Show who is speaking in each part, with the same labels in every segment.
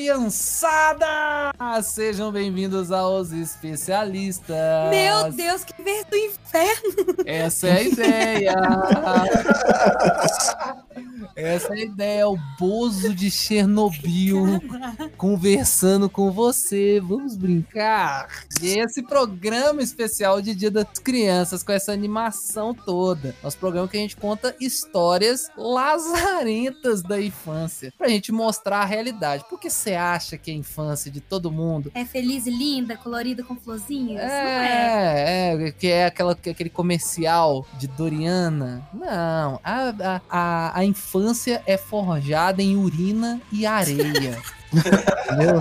Speaker 1: Criançada! Sejam bem-vindos aos especialistas.
Speaker 2: Meu Deus, que ver do inferno!
Speaker 1: Essa é a ideia! Essa é a ideia, o Bozo de Chernobyl conversando com você. Vamos brincar? E esse programa especial de Dia das Crianças, com essa animação toda. Nosso programa que a gente conta histórias lazarentas da infância, pra gente mostrar a realidade. Por que você acha que a infância de todo mundo
Speaker 2: É feliz e linda, colorida com florzinhas? Não
Speaker 1: é,
Speaker 2: é.
Speaker 1: é, que é aquela, que é aquele comercial de Doriana. Não, a, a, a, a infância é forjada em urina e areia. Entendeu?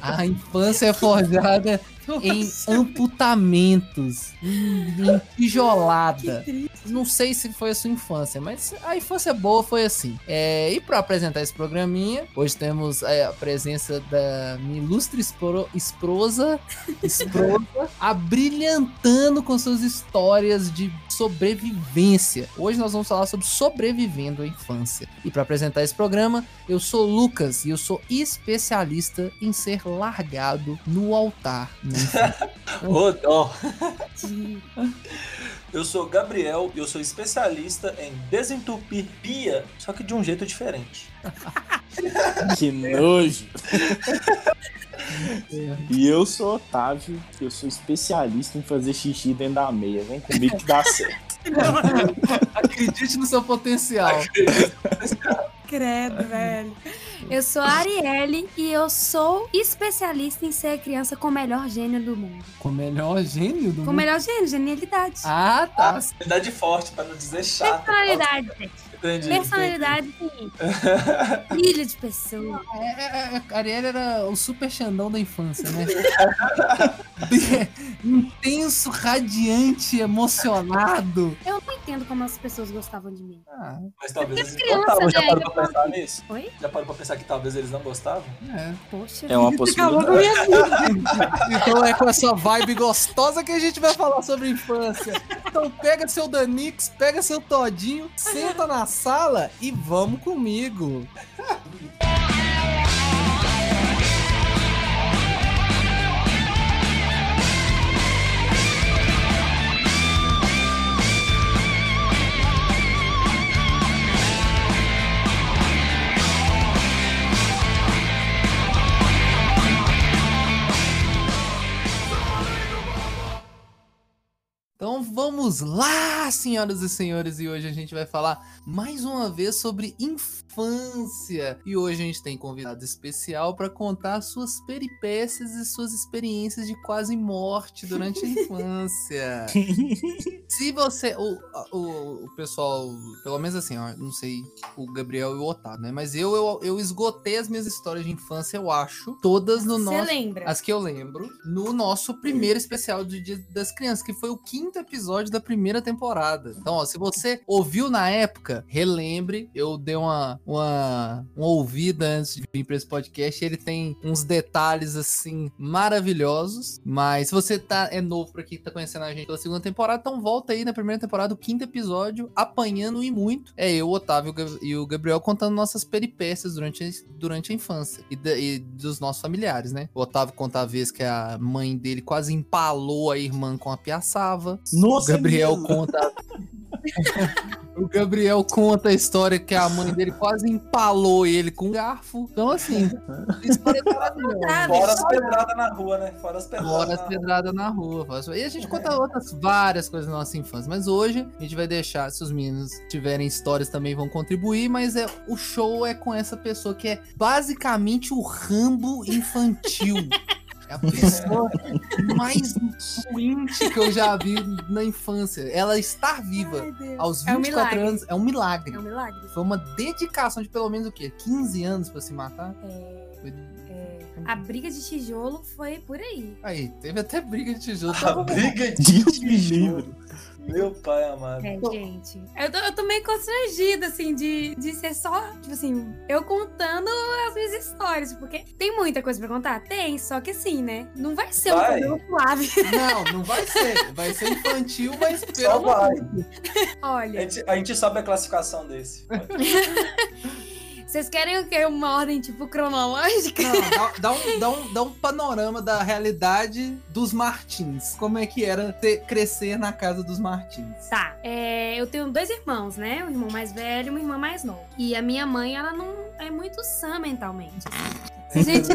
Speaker 1: A infância é forjada em amputamentos, em, tijolada. Não sei se foi a sua infância, mas a infância boa foi assim. É, e para apresentar esse programinha, hoje temos é, a presença da minha ilustre espro, esprosa, esprosa abrilhantando com suas histórias de sobrevivência. Hoje nós vamos falar sobre sobrevivendo à infância. E para apresentar esse programa, eu sou Lucas e eu sou especialista em ser largado no altar.
Speaker 3: Ô, dó. Eu sou Gabriel e eu sou especialista em desentupir pia, só que de um jeito diferente.
Speaker 4: Que nojo! E eu sou Otávio, eu sou especialista em fazer xixi dentro da meia. Vem comigo que dá certo.
Speaker 1: Acredite no seu potencial.
Speaker 2: Credo, velho. Eu sou a Arielle e eu sou especialista em ser a criança com o melhor gênio do mundo.
Speaker 1: Com o melhor gênio do
Speaker 2: Com o
Speaker 1: mundo.
Speaker 2: melhor gênio, genialidade.
Speaker 1: Ah, tá.
Speaker 3: Personalidade forte, pra não dizer chato.
Speaker 2: Personalidade, gente.
Speaker 3: Entendi.
Speaker 2: Personalidade, sim. Filho de pessoa.
Speaker 1: É, é, é, a Ariel era o super Xandão da infância, né? Intenso, radiante, emocionado.
Speaker 2: Eu não entendo como as pessoas gostavam de mim.
Speaker 1: Ah,
Speaker 3: Mas talvez eles gostavam. Já
Speaker 2: né?
Speaker 3: parou pra pensar nisso?
Speaker 2: Oi?
Speaker 3: Já parou pra pensar que talvez eles não gostavam?
Speaker 1: é.
Speaker 2: Poxa,
Speaker 4: É uma possibilidade.
Speaker 1: Então é com essa vibe gostosa que a gente vai falar sobre infância. Então pega seu Danix, pega seu Todinho, senta na sala e vamos comigo. Então vamos lá, senhoras e senhores, e hoje a gente vai falar mais uma vez sobre infância. E hoje a gente tem convidado especial para contar suas peripécias e suas experiências de quase morte durante a infância. Se você. O, o, o pessoal, pelo menos assim, ó, não sei o Gabriel e o Otávio, né? Mas eu, eu, eu esgotei as minhas histórias de infância, eu acho. Todas no
Speaker 2: Você
Speaker 1: nosso.
Speaker 2: lembra?
Speaker 1: As que eu lembro, no nosso primeiro especial do Dia das Crianças, que foi o quinto episódio da primeira temporada. Então, ó, se você ouviu na época, relembre. Eu dei uma, uma, uma ouvida antes de vir para esse podcast. Ele tem uns detalhes, assim, maravilhosos. Mas se você tá, é novo por aqui, tá conhecendo a gente pela segunda temporada, então volta aí na primeira temporada, o quinto episódio, apanhando e muito. É eu, Otávio e o Gab- o Gabriel contando nossas peripécias durante durante a infância e, e dos nossos familiares, né? O Otávio conta a vez que a mãe dele quase empalou a irmã com a piaçava. O
Speaker 4: Nossa,
Speaker 1: Gabriel
Speaker 4: mesmo.
Speaker 1: conta. o Gabriel conta a história que a mãe dele quase empalou ele com um garfo. Então, assim, história maravilhosa.
Speaker 3: Fora as pedradas na rua, né? Fora as pedradas.
Speaker 1: Fora as
Speaker 3: na rua.
Speaker 1: pedradas na rua. E a gente conta outras várias coisas da nossa infância. Mas hoje a gente vai deixar, se os meninos tiverem histórias também vão contribuir, mas é o show é com essa pessoa que é basicamente o Rambo infantil. É a pessoa mais doente que eu já vi na infância. Ela estar viva
Speaker 2: Ai,
Speaker 1: aos
Speaker 2: É um
Speaker 1: 24 anos é um milagre.
Speaker 2: É um milagre.
Speaker 1: Foi uma dedicação de pelo menos o quê? 15 anos pra se matar?
Speaker 2: É,
Speaker 1: Foi-
Speaker 2: a briga de tijolo foi por aí.
Speaker 1: Aí, teve até briga de tijolo.
Speaker 3: A briga de
Speaker 4: livre.
Speaker 3: Meu pai amado.
Speaker 2: É, gente. Eu tô, eu tô meio constrangida, assim, de, de ser só, tipo assim, eu contando as minhas histórias. Porque tem muita coisa pra contar? Tem, só que assim, né? Não vai ser um
Speaker 3: Vai.
Speaker 2: programa suave.
Speaker 1: Não, não vai ser. Vai ser infantil, mas
Speaker 3: Só
Speaker 1: pelo
Speaker 3: vai.
Speaker 1: amor.
Speaker 3: A
Speaker 2: Olha,
Speaker 3: gente, a gente sabe a classificação desse.
Speaker 2: Vocês querem o quê? Uma ordem, tipo, cronológica?
Speaker 1: Não, dá, dá um, dá, um, dá um panorama da realidade dos Martins. Como é que era ter, crescer na casa dos Martins?
Speaker 2: Tá, é, eu tenho dois irmãos, né? Um irmão mais velho e uma irmã mais nova. E a minha mãe, ela não é muito sã mentalmente. A gente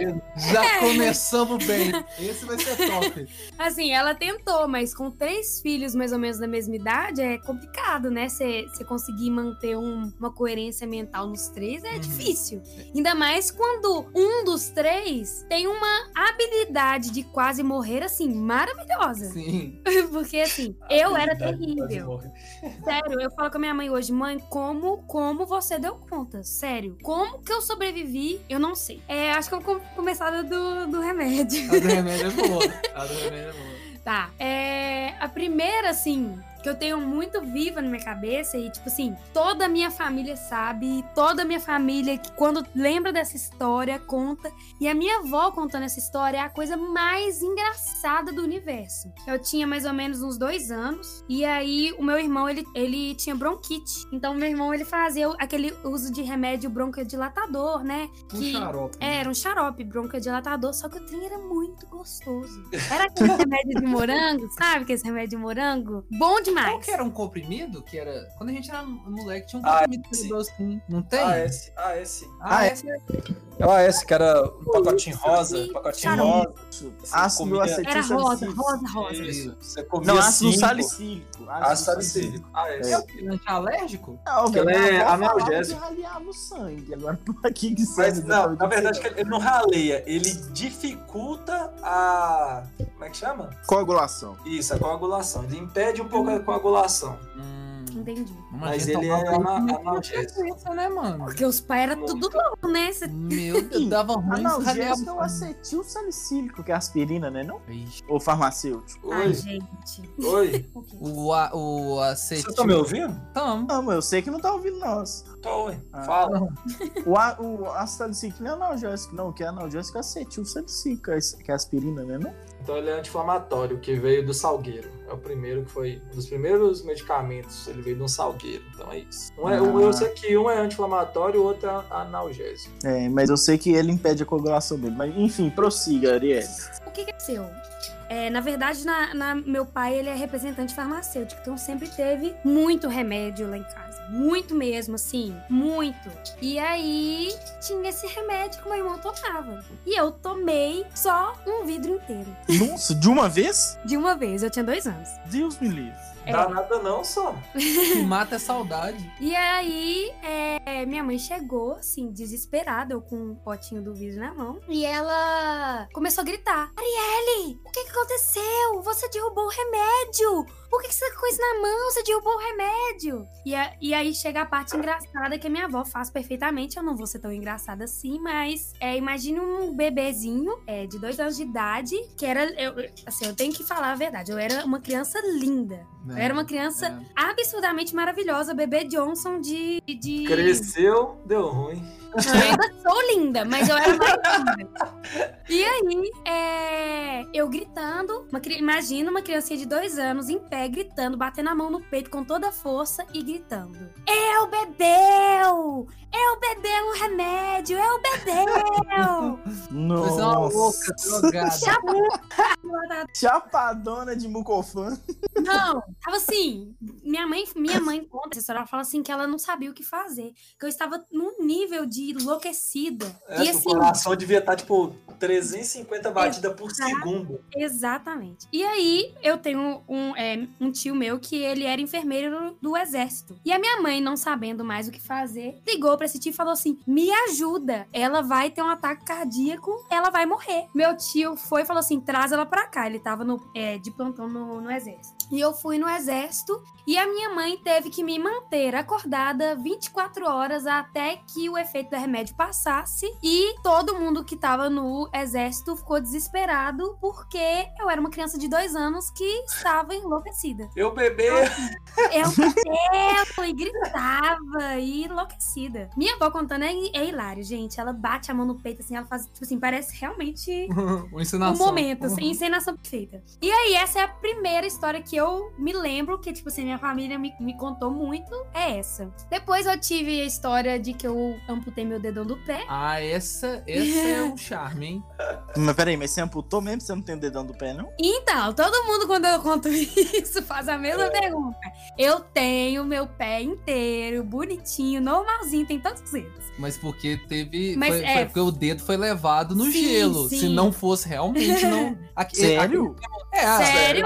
Speaker 1: Já
Speaker 2: É.
Speaker 1: começamos bem. Esse vai ser top.
Speaker 2: Assim, ela tentou, mas com três filhos mais ou menos da mesma idade é complicado, né? Você conseguir manter um- uma coerência mental nos três é
Speaker 1: Uhum.
Speaker 2: difícil. Ainda mais quando um dos três tem uma habilidade de quase morrer, assim, maravilhosa.
Speaker 1: Sim.
Speaker 2: Porque, assim, eu era terrível. Sério, eu falo com a minha mãe hoje, mãe, como, como você deu conta? Sério, como que eu sobrevivi? Eu não sei. É, acho que eu vou começar do, do remédio.
Speaker 1: A do remédio é boa. A do remédio é boa.
Speaker 2: Tá. É, a primeira, assim, que eu tenho muito viva na minha cabeça e, tipo assim, toda a minha família sabe, toda a minha família, que quando lembra dessa história, conta. E a minha avó contando essa história é a coisa mais engraçada do universo. Eu tinha mais ou menos uns dois anos, e aí o meu irmão, ele, ele tinha bronquite. Então, meu irmão, ele fazia aquele uso de remédio broncodilatador, né?
Speaker 1: Um
Speaker 2: Que-
Speaker 1: xarope.
Speaker 2: é, era um xarope broncodilatador, só que o trem era muito gostoso. Era aquele remédio de morango, sabe? Aquele remédio de morango? Bom
Speaker 1: Qual
Speaker 2: demais.
Speaker 1: que era um comprimido? Que era. Quando a gente era moleque, tinha um
Speaker 3: Ah,
Speaker 1: comprimido que
Speaker 3: sim.
Speaker 1: era assim. Não tem?
Speaker 3: AS, AS.
Speaker 1: Ah,
Speaker 4: Ah,
Speaker 1: é?
Speaker 3: É o AS, que era um pacotinho rosa,
Speaker 2: Sim,
Speaker 3: pacotinho
Speaker 2: xarope.
Speaker 3: rosa.
Speaker 4: Ácido
Speaker 3: comia-
Speaker 4: acetil
Speaker 2: Era rosa, rosa, rosa.
Speaker 3: Isso. Você comia
Speaker 4: Não, ácido
Speaker 3: cinco.
Speaker 4: salicílico.
Speaker 3: Ácido salicílico. AS.
Speaker 1: É o que? Antialérgico?
Speaker 4: Não,
Speaker 3: Aquilo
Speaker 4: minha
Speaker 3: é analgésico.
Speaker 4: que raleava o sangue. Agora, por aqui que
Speaker 3: Mas
Speaker 4: sangue,
Speaker 3: não, na verdade, ele não raleia, ele dificulta a. Como é que chama?
Speaker 4: Coagulação.
Speaker 3: Isso, a coagulação. Ele impede um pouco a coagulação.
Speaker 1: Hum.
Speaker 2: Entendi.
Speaker 3: Mas
Speaker 1: Imagina
Speaker 3: ele é ana- analgésico.
Speaker 1: né, mano?
Speaker 2: Porque os pais eram tudo louco, né? Cê-
Speaker 1: Meu Deus, dava ruim.
Speaker 4: Analgésico é o acetil salicílico, que é aspirina, né? Não?
Speaker 1: Ixi.
Speaker 4: Ou farmacêutico.
Speaker 2: Ai,
Speaker 3: Oi,
Speaker 2: gente.
Speaker 3: oi.
Speaker 2: O
Speaker 1: a, o acetil.
Speaker 3: Vocês estão me ouvindo?
Speaker 1: Tamo.
Speaker 4: Não, mas eu sei que não tá ouvindo nós.
Speaker 3: Tô, oi.
Speaker 4: Ah.
Speaker 3: Fala.
Speaker 4: O, a- o ácido salicílico não é analgésico, não. O que é analgésico é acetil salicílico, que é- que é aspirina, né? Não?
Speaker 3: Então ele é anti-inflamatório, que veio do salgueiro. É o primeiro que foi. Um dos primeiros medicamentos, ele veio de um salgueiro. Então é isso. Um é, um,
Speaker 4: Ah.
Speaker 3: eu sei que um é anti-inflamatório e o outro é analgésico.
Speaker 4: É, mas eu sei que ele impede a coagulação dele. Mas, enfim, prossiga, Ariel.
Speaker 2: O que que é seu? É, na verdade, na, na- meu pai ele é representante farmacêutico, então sempre teve muito remédio lá em casa. Muito mesmo, assim, muito. E aí tinha esse remédio que meu irmão tomava. E eu tomei só um vidro inteiro.
Speaker 4: Nossa, de uma vez?
Speaker 2: De uma vez, eu tinha dois anos.
Speaker 4: Deus me livre.
Speaker 2: É.
Speaker 3: Dá nada não, só.
Speaker 1: O que mata é saudade.
Speaker 2: E aí, é, minha mãe chegou, assim, desesperada, eu com um potinho do vidro na mão. E ela começou a gritar: Arielle, o que, que aconteceu? Você derrubou o remédio! Por que, que você tá com isso na mão? Você derrubou o remédio! E, a- e aí chega a parte engraçada que a minha avó faz perfeitamente. Eu não vou ser tão engraçada assim, mas é, imagine um bebezinho é, de dois anos de idade, que era. Eu, assim, eu tenho que falar a verdade. Eu era uma criança linda. Eu era uma criança
Speaker 1: É.
Speaker 2: absurdamente maravilhosa, bebê Johnson de. de...
Speaker 3: Cresceu, deu ruim.
Speaker 2: Eu ainda sou linda, mas eu era mais linda. E aí, é, eu gritando, uma imagina uma criancinha de dois anos em pé, gritando, batendo a mão no peito com toda a força e gritando: Eu bebeu! Eu bebeu um remédio! Eu bebeu!
Speaker 1: É uma louca,
Speaker 4: Nossa.
Speaker 1: drogada.
Speaker 4: Chapadona de mucofã.
Speaker 2: Não, tava assim. Minha mãe, minha mãe conta essa história. Ela fala assim que ela não sabia o que fazer. Que eu estava num nível de enlouquecida.
Speaker 3: É,
Speaker 2: e
Speaker 3: o
Speaker 2: assim,
Speaker 3: coração devia estar, tipo, 350 batidas por segundo.
Speaker 2: Exatamente. E aí, eu tenho um, é, um tio meu que ele era enfermeiro do exército. E a minha mãe, não sabendo mais o que fazer, ligou pra esse tio e falou assim: Me ajuda. Ela vai ter um ataque cardíaco, ela vai morrer. Meu tio foi e falou assim: traz ela pra cá. Ele tava no, é, de plantão no, no exército. E eu fui no exército e a minha mãe teve que me manter acordada 24 horas até que o efeito do remédio passasse. E todo mundo que tava no exército ficou desesperado porque eu era uma criança de dois anos que estava enlouquecida.
Speaker 3: Eu bebê.
Speaker 2: Eu bebeu e gritava e enlouquecida. Minha avó contando é, é hilário, gente. Ela bate a mão no peito assim, ela faz, tipo assim, parece realmente um momento, assim, encenação perfeita. E aí, essa é a primeira história que eu me lembro, que, tipo assim, minha família me, me contou muito, é essa. Depois eu tive a história de que eu amputei meu dedão do pé.
Speaker 1: Ah, essa, essa é o charme, hein?
Speaker 4: Mas peraí, mas você amputou mesmo? Você não tem o dedão do pé, não?
Speaker 2: Então, todo mundo, quando eu conto isso, faz a mesma
Speaker 1: É.
Speaker 2: pergunta. Eu tenho meu pé inteiro, bonitinho, normalzinho, tem todos os dedos.
Speaker 1: Mas porque teve.
Speaker 2: Mas
Speaker 1: foi,
Speaker 2: é-
Speaker 1: foi porque o dedo foi levado no
Speaker 2: Sim,
Speaker 1: gelo.
Speaker 2: sim.
Speaker 1: Se não fosse realmente, não. Aqui-
Speaker 4: Sério?
Speaker 1: É, a-
Speaker 2: Sério?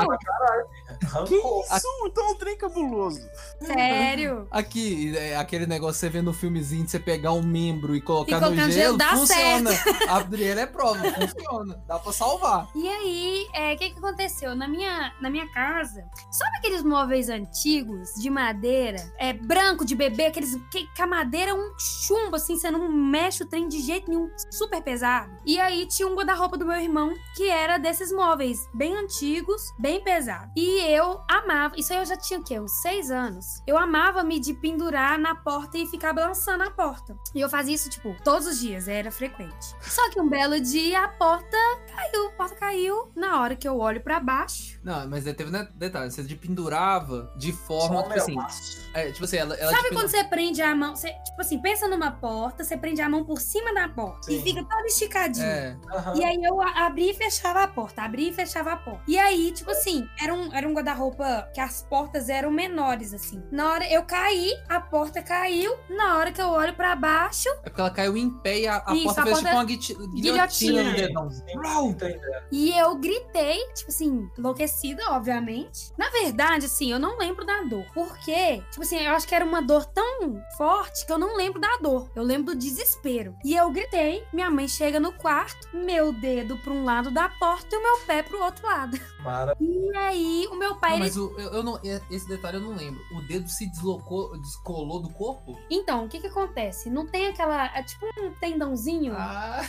Speaker 4: Que isso? Então é um trem cabuloso.
Speaker 2: Sério.
Speaker 1: Aqui, é, aquele negócio que você vê no filmezinho de você pegar um membro e colocar
Speaker 2: E
Speaker 1: no
Speaker 2: colocar no
Speaker 1: gelo,
Speaker 2: gelo, dá
Speaker 1: funciona. A Adriele é prova, funciona. Dá pra salvar.
Speaker 2: E aí, é, o que que aconteceu? Na minha, na minha casa, sabe aqueles móveis antigos de madeira, é branco de bebê, aqueles que, que a madeira é um chumbo, assim, você não mexe o trem de jeito nenhum, super pesado. E aí tinha um guarda-roupa do meu irmão que era desses móveis bem antigos, bem pesado. E eu amava, isso aí eu já tinha o quê? Uns seis anos. Eu amava me de pendurar na porta e ficar balançando a porta. E eu fazia isso, tipo, todos os dias, era frequente. Só que um belo dia a porta caiu, a porta caiu. Na hora que eu olho pra baixo.
Speaker 1: Não, mas teve né, detalhe, você de pendurava de forma,
Speaker 3: Só
Speaker 1: tipo assim. É, tipo assim, ela, ela
Speaker 2: Sabe quando você prende a mão? Você, tipo assim, pensa numa porta, você prende a mão por cima da porta e
Speaker 3: Sim.
Speaker 2: fica toda esticadinha.
Speaker 1: É,
Speaker 3: Aham.
Speaker 2: E aí eu abri e fechava a porta, abri e fechava a porta. E aí, tipo assim, era um, era um guarda-roupa que as portas eram menores, assim. Na hora eu caí, a porta caiu. Na hora que eu olho pra baixo,
Speaker 1: é porque ela caiu em pé e a, a
Speaker 2: Isso,
Speaker 1: porta
Speaker 2: a
Speaker 1: fez
Speaker 2: porta-
Speaker 1: tipo uma guilhotina
Speaker 2: Guilhotina.
Speaker 1: no dedão. Rau!
Speaker 3: Entendeu?
Speaker 2: E eu gritei, tipo assim, enlouquecida, obviamente. Na verdade, assim, eu não lembro da dor. Porque, tipo assim, eu acho que era uma dor tão forte que eu não lembro da dor. Eu lembro do desespero. E eu gritei, minha mãe chega no quarto, meu dedo pra um lado da porta e o meu pé pro outro lado.
Speaker 3: Mara...
Speaker 2: E aí, o meu pai.
Speaker 1: Não,
Speaker 2: ele-
Speaker 1: mas o- eu, eu não, esse detalhe eu não lembro. O dedo se deslocou, descolou do corpo?
Speaker 2: Então, o que que acontece? Não tem aquela. É tipo um tendãozinho.
Speaker 1: Ah,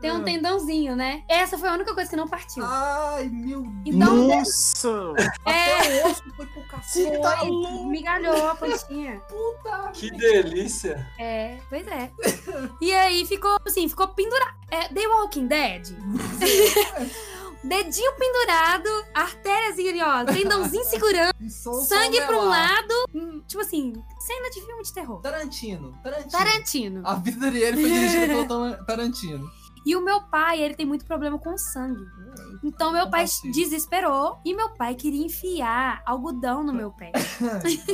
Speaker 2: Tem um tendãozinho, né? Essa foi a única coisa que não partiu.
Speaker 1: Ai, meu Deus.
Speaker 2: Então,
Speaker 4: Nossa!
Speaker 2: é.
Speaker 1: O osso foi pro cacete.
Speaker 4: Tá
Speaker 2: migalhou a pontinha.
Speaker 1: Puta
Speaker 3: Que delícia.
Speaker 2: É, pois é. E aí ficou assim, ficou pendurado. É, The Walking Dead. Dedinho pendurado, ali, ó, tendãozinho segurando, sangue pra um lado. hum, Tipo assim, cena de filme de terror.
Speaker 1: Tarantino. Tarantino.
Speaker 2: Tarantino.
Speaker 1: A vida dele foi dirigida pelo Tar- Tarantino.
Speaker 2: E o meu pai, ele tem muito problema com sangue. Então meu pai desesperou e meu pai queria enfiar algodão no meu pé.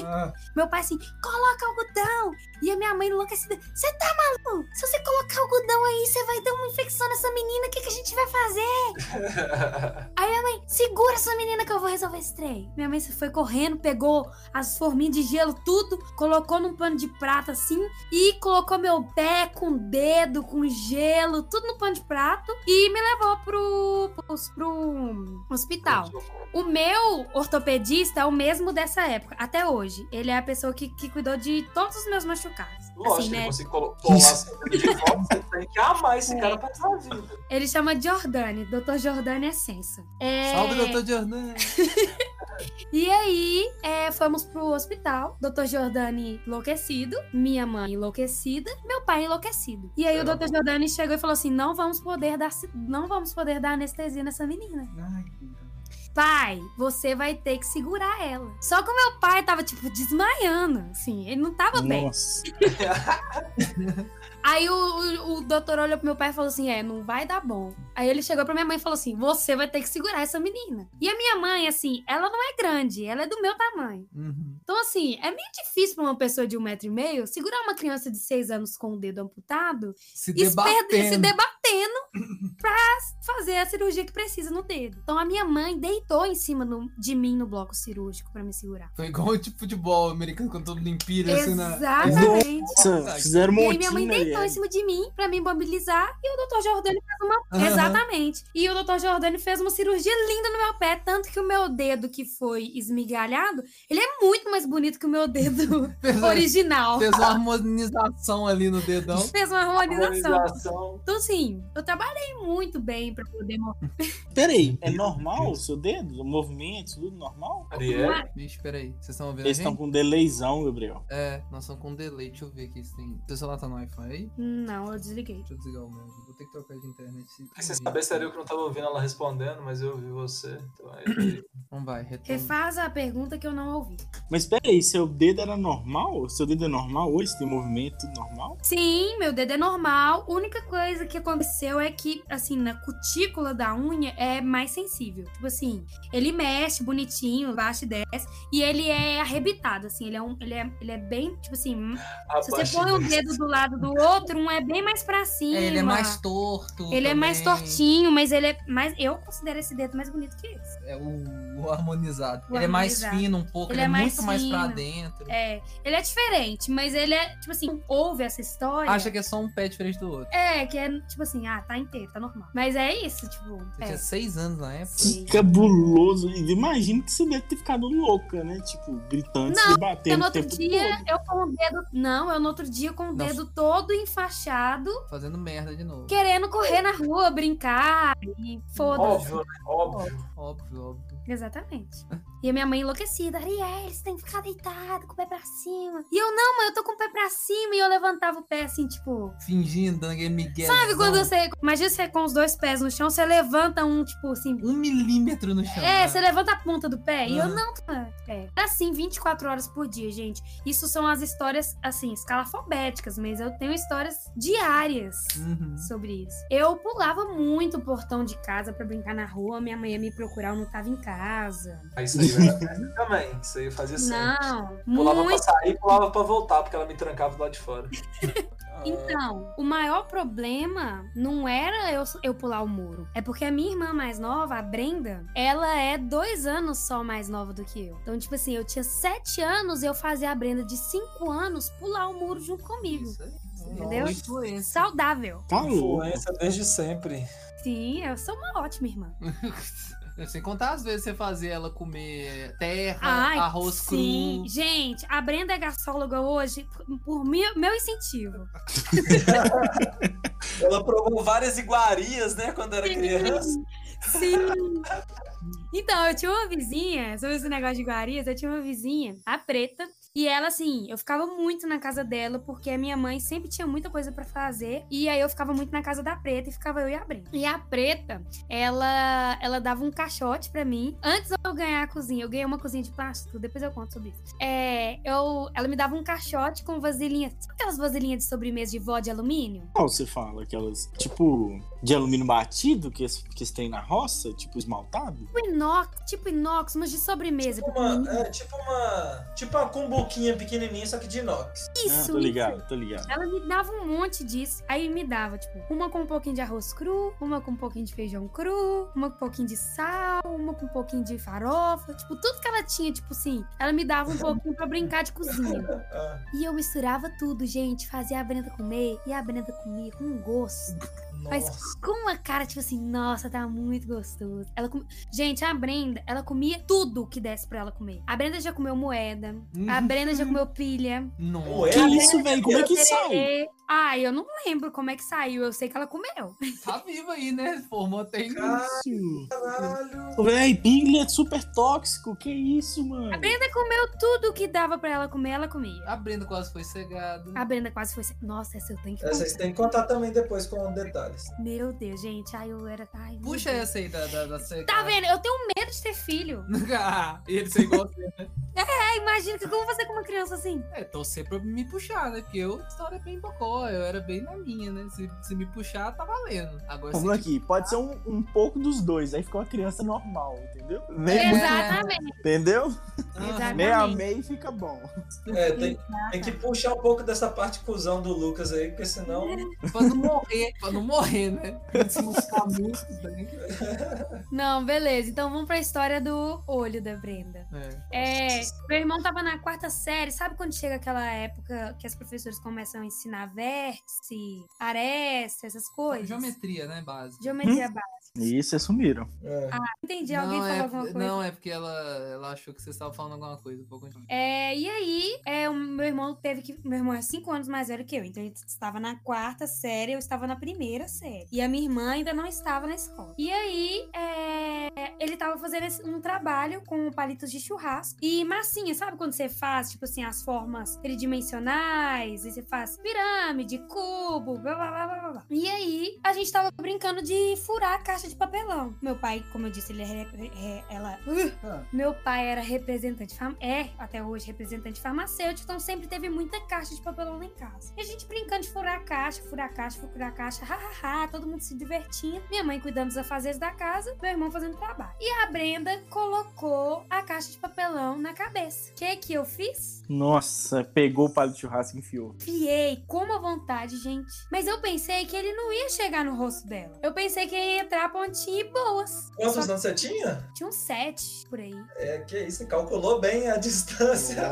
Speaker 1: Ah,
Speaker 2: Meu pai assim, coloca algodão. E a minha mãe enlouquecida, você tá maluco? Se você colocar algodão aí, você vai dar uma infecção nessa menina, o que, que a gente vai fazer? Aí a mãe, segura essa menina que eu vou resolver esse trem. Minha mãe foi correndo, pegou as forminhas de gelo, tudo, colocou num pano de prata assim, e colocou meu pé com dedo, com gelo, tudo no pano de prato, e me levou pro, pro, pro hospital. O meu ortopedista é o mesmo dessa época, até hoje. Ele é a pessoa que, que cuidou de todos os meus machucados.
Speaker 3: Lógico,
Speaker 2: assim, né?
Speaker 3: consegue colo- colar essa coisa de volta, você tem que amar esse cara pra sua vida.
Speaker 2: Ele chama Jordani, Dr. Jordani Ascenso. É...
Speaker 1: Salve, doutor Jordan.
Speaker 2: E aí, é, fomos pro hospital. Dr. Jordani enlouquecido, minha mãe enlouquecida, meu pai enlouquecido. E aí o
Speaker 3: Caramba.
Speaker 2: Dr. Jordani chegou e falou assim: não vamos poder dar, não vamos poder dar anestesia nessa menina.
Speaker 1: Ai, que-
Speaker 2: Pai, você vai ter que segurar ela. Só que o meu pai tava, tipo, desmaiando. Assim, ele não tava bem. Aí o, o, o doutor olhou pro meu pai e falou assim: É, não vai dar bom. Aí ele chegou pra minha mãe e falou assim: Você vai ter que segurar essa menina. E a minha mãe, assim, ela não é grande, ela é do meu tamanho.
Speaker 1: Uhum.
Speaker 2: Então, assim, é meio difícil pra uma pessoa de um metro e meio segurar uma criança de seis anos com o dedo amputado
Speaker 1: Se
Speaker 2: e se
Speaker 1: debatendo.
Speaker 2: se debatendo pra fazer a cirurgia que precisa no dedo. Então, a minha mãe deitou em cima no- de mim no bloco cirúrgico pra me segurar.
Speaker 1: Foi igual tipo futebol americano quando todo mundo empilha assim na.
Speaker 2: Exatamente.
Speaker 4: Nossa, fizeram
Speaker 2: E
Speaker 4: um
Speaker 2: aí minha mãe
Speaker 4: montinho
Speaker 2: deitou em cima de mim pra me imobilizar e o Dr. Jordani fez uma.
Speaker 1: Aham.
Speaker 2: Exatamente. E o Dr. Jordani fez uma cirurgia linda no meu pé, tanto que o meu dedo que foi esmigalhado, ele é muito mais bonito que o meu dedo
Speaker 1: Fez,
Speaker 2: original.
Speaker 1: fez uma harmonização ali no dedão.
Speaker 2: Fez uma harmonização.
Speaker 3: Harmonização.
Speaker 2: Então, assim, eu trabalhei muito bem pra poder.
Speaker 4: Peraí, é normal o seu dedo? O movimento, tudo normal?
Speaker 3: Ariel,
Speaker 1: Vixe, peraí. Vocês estão ouvindo
Speaker 4: Eles estão com um delayzão, Gabriel.
Speaker 1: É, nós estamos com delay. Deixa eu ver aqui se tem. Seu celular tá no Wi-Fi aí? Aí?
Speaker 2: Não, eu desliguei.
Speaker 1: Deixa eu desligar o meu. Vou ter que trocar de internet.
Speaker 3: Você saber se era eu que não tava ouvindo ela respondendo, mas eu ouvi você. Então aí.
Speaker 1: Então vai, retorno.
Speaker 2: Refaz a pergunta que eu não ouvi.
Speaker 4: Mas pera aí, seu dedo era normal? Seu dedo é normal hoje? Tem movimento normal?
Speaker 2: Sim, meu dedo é normal. A única coisa que aconteceu é que, assim, na cutícula da unha é mais sensível. Tipo assim, ele mexe bonitinho, baixa e desce. E ele é arrebitado, assim. Ele é, um, ele é, ele é bem, tipo assim. Se você põe um dedo do lado do outro, um é bem mais pra cima.
Speaker 1: É, ele é mais torto.
Speaker 2: Ele é mais
Speaker 1: também.
Speaker 2: tortinho, mas ele é mais. Eu considero esse dedo mais bonito que esse.
Speaker 1: É o, o harmonizado.
Speaker 2: O
Speaker 1: ele é mais
Speaker 2: harmonizado.
Speaker 1: fino um pouco,
Speaker 2: Ele
Speaker 1: ele,
Speaker 2: é
Speaker 1: é,
Speaker 2: mais
Speaker 1: muito mais pra
Speaker 2: fino.
Speaker 1: dentro.
Speaker 2: É, ele é diferente, mas ele é, tipo assim, ouve essa história.
Speaker 1: Acha que é só um pé diferente do outro.
Speaker 2: É, que é tipo assim, ah, tá inteiro, tá normal. Mas é isso, tipo.
Speaker 1: Você
Speaker 2: É.
Speaker 1: tinha seis anos na época.
Speaker 4: Que cabuloso. Imagina que você deve ter ficado louca, né? Tipo, gritando,
Speaker 2: Não,
Speaker 4: se batendo
Speaker 2: Eu no
Speaker 4: o
Speaker 2: outro
Speaker 4: tempo
Speaker 2: dia,
Speaker 4: todo.
Speaker 2: eu com o dedo. Não, eu no outro dia com o
Speaker 1: Não.
Speaker 2: dedo todo enfaixado,
Speaker 1: Fazendo merda de novo.
Speaker 2: Querendo correr na rua, brincar e foda-se.
Speaker 3: Óbvio, né? Óbvio.
Speaker 1: Óbvio, óbvio.
Speaker 2: Exatamente. E a minha mãe enlouquecida, Ariel, você tem que ficar deitado, com o pé pra cima. E eu, não, mãe, eu tô com o pé pra cima. E eu levantava o pé assim, tipo.
Speaker 1: Fingindo, dando aquele migué.
Speaker 2: Sabe quando você. Imagina você com os dois pés no chão, você levanta um, tipo assim.
Speaker 1: Um milímetro no chão.
Speaker 2: É,
Speaker 1: né?
Speaker 2: você levanta a ponta do pé. E eu não. É. Assim, 24 horas por dia, gente. Isso são as histórias, assim, escalafobéticas, mas eu tenho histórias diárias
Speaker 1: Uhum.
Speaker 2: sobre isso. Eu pulava muito o portão de casa pra brincar na rua, minha mãe ia me procurar, eu não tava em casa.
Speaker 3: Aí isso era assim também. Isso aí eu fazia sempre.
Speaker 2: Não,
Speaker 3: Pulava
Speaker 2: muito.
Speaker 3: pra sair e pulava pra voltar, porque ela me trancava do lado de fora.
Speaker 2: Então, o maior problema não era eu, eu pular o muro. É porque a minha irmã mais nova, a Brenda, ela é dois anos só mais nova do que eu. Então, tipo assim, eu tinha sete anos e eu fazia a Brenda de cinco anos pular o muro junto comigo.
Speaker 1: Isso aí.
Speaker 2: Entendeu?
Speaker 1: Influência.
Speaker 2: Saudável.
Speaker 4: Tá louco.
Speaker 3: Influência desde sempre.
Speaker 2: Sim, eu sou uma ótima irmã.
Speaker 1: Sem contar às vezes você fazia ela comer terra,
Speaker 2: Ai,
Speaker 1: arroz
Speaker 2: sim.
Speaker 1: cru.
Speaker 2: Gente, a Brenda é gastróloga hoje por, meu, meu incentivo.
Speaker 3: Ela provou várias iguarias, né, quando era criança.
Speaker 2: Sim. Então, eu tinha uma vizinha, sobre esse negócio de iguarias, eu tinha uma vizinha, a preta, e ela, assim, eu ficava muito na casa dela, porque a minha mãe sempre tinha muita coisa pra fazer, e aí eu ficava muito na casa da preta, e ficava eu e a Brenda. E a preta, ela, ela dava um caixote pra mim, antes de eu ganhar a cozinha, eu ganhei uma cozinha de plástico, depois eu conto sobre isso. É, eu, ela me dava um caixote com vasilhinha, sabe aquelas vasilhinhas de sobremesa de vó de alumínio?
Speaker 4: Qual você fala? Aquelas, tipo, de alumínio batido que eles, que têm na roça? Tipo, esmaltado?
Speaker 2: Tipo inox, tipo inox, mas de sobremesa.
Speaker 5: Tipo uma, é, tipo uma. Tipo uma cumbuquinha pequenininha, só que de inox.
Speaker 4: ah,
Speaker 2: Isso,
Speaker 4: tô
Speaker 2: isso.
Speaker 4: ligado, tô ligado.
Speaker 2: Ela me dava um monte disso. Aí me dava, tipo, uma com um pouquinho de arroz cru, uma com um pouquinho de feijão cru, uma com um pouquinho de sal, uma com um pouquinho de farofa. Tipo, tudo que ela tinha, tipo assim, ela me dava um pouquinho pra brincar de cozinha.
Speaker 5: Ah,
Speaker 2: E eu misturava tudo, gente. Fazia a Brenda comer e a Brenda comia com gosto. Mas
Speaker 5: nossa.
Speaker 2: com uma cara, tipo assim, nossa, tá muito gostoso. Ela come... Gente, a Brenda, ela comia tudo que desse pra ela comer. A Brenda já comeu moeda, a Brenda já comeu pilha.
Speaker 1: Nossa.
Speaker 5: Ué?
Speaker 4: Que isso, velho? Como é que sai?
Speaker 2: Ai, eu não lembro como é que saiu. Eu sei que ela comeu.
Speaker 1: Tá viva aí, né? Formou tem.
Speaker 4: Isso.
Speaker 5: Caralho.
Speaker 4: Véi, Piglet é super tóxico. Que isso, mano?
Speaker 2: A Brenda comeu tudo que dava pra ela comer, ela comia.
Speaker 1: A Brenda quase foi cegada.
Speaker 2: A Brenda quase foi. Nossa, essa eu tenho que
Speaker 5: Essa
Speaker 2: contar.
Speaker 5: vocês têm que contar também depois com detalhes.
Speaker 2: Meu Deus, gente. Ai, eu era. Ai,
Speaker 1: Puxa
Speaker 2: Deus.
Speaker 1: essa aí da, da, da cegada.
Speaker 2: Tá vendo? Eu tenho medo de ter filho.
Speaker 1: ah, e ele ser igual você, né?
Speaker 2: É, imagina que eu vou fazer com uma criança assim.
Speaker 1: É, torcer pra me puxar, né? Porque eu, história é bem bocó, eu era bem na minha, né? Se, se me puxar, tá valendo. Agora
Speaker 4: Vamos
Speaker 1: se
Speaker 4: aqui, pode ser um, um pouco dos dois, aí fica uma criança normal, entendeu? Nem muito,
Speaker 2: Exatamente.
Speaker 4: entendeu?
Speaker 1: Aham.
Speaker 4: Meia meia fica bom.
Speaker 5: É, tem, tem que puxar um pouco dessa parte cuzão do Lucas aí, porque senão.
Speaker 1: Pra não morrer, pra não morrer, né? Pra se mostrar muito bem.
Speaker 2: Não, beleza. Então vamos pra história do olho da Brenda.
Speaker 1: É.
Speaker 2: É, meu irmão tava na quarta série, sabe quando chega aquela época que as professoras começam a ensinar vértice, aresta, essas coisas?
Speaker 1: Geometria, né? Básica.
Speaker 2: Geometria básica.
Speaker 4: E isso, sumiram.
Speaker 5: É.
Speaker 2: Entendi, alguém
Speaker 1: não,
Speaker 2: falou
Speaker 1: é,
Speaker 2: alguma coisa?
Speaker 1: não, é porque ela, ela achou que você estava falando alguma coisa. Vou continuar.
Speaker 2: É, e aí, é, o meu irmão teve que. Meu irmão é cinco anos mais velho que eu, então ele estava na quarta série, eu estava na primeira série. E a minha irmã ainda não estava na escola. E aí, é, ele estava fazendo um trabalho com palitos de churrasco e massinha, sabe quando você faz, tipo assim, as formas tridimensionais, e você faz pirâmide, cubo, blá blá blá blá blá, blá. E aí, a gente tava brincando de furar a caixa de papelão. Meu pai, como eu disse, ele é. re- ela. Uh,
Speaker 4: Ah.
Speaker 2: meu pai era representante, fam- é até hoje representante farmacêutico, então sempre teve muita caixa de papelão lá em casa. E a gente brincando de furar a caixa, furar a caixa, furar a caixa, hahaha, todo mundo se divertindo. Minha mãe cuidando dos afazeres da casa, meu irmão fazendo trabalho. E a Brenda colocou a caixa de papelão na cabeça. O que que eu fiz?
Speaker 4: Nossa, pegou o palito de churrasco e enfiou.
Speaker 2: Fiei com uma vontade, gente. Mas eu pensei que ele não ia chegar no rosto dela. Eu pensei que ia entrar pontinha e boas.
Speaker 5: Quantos
Speaker 2: Só
Speaker 5: anos você tinha?
Speaker 2: tinha uns sete por aí.
Speaker 5: É, que isso, você calculou bem a distância.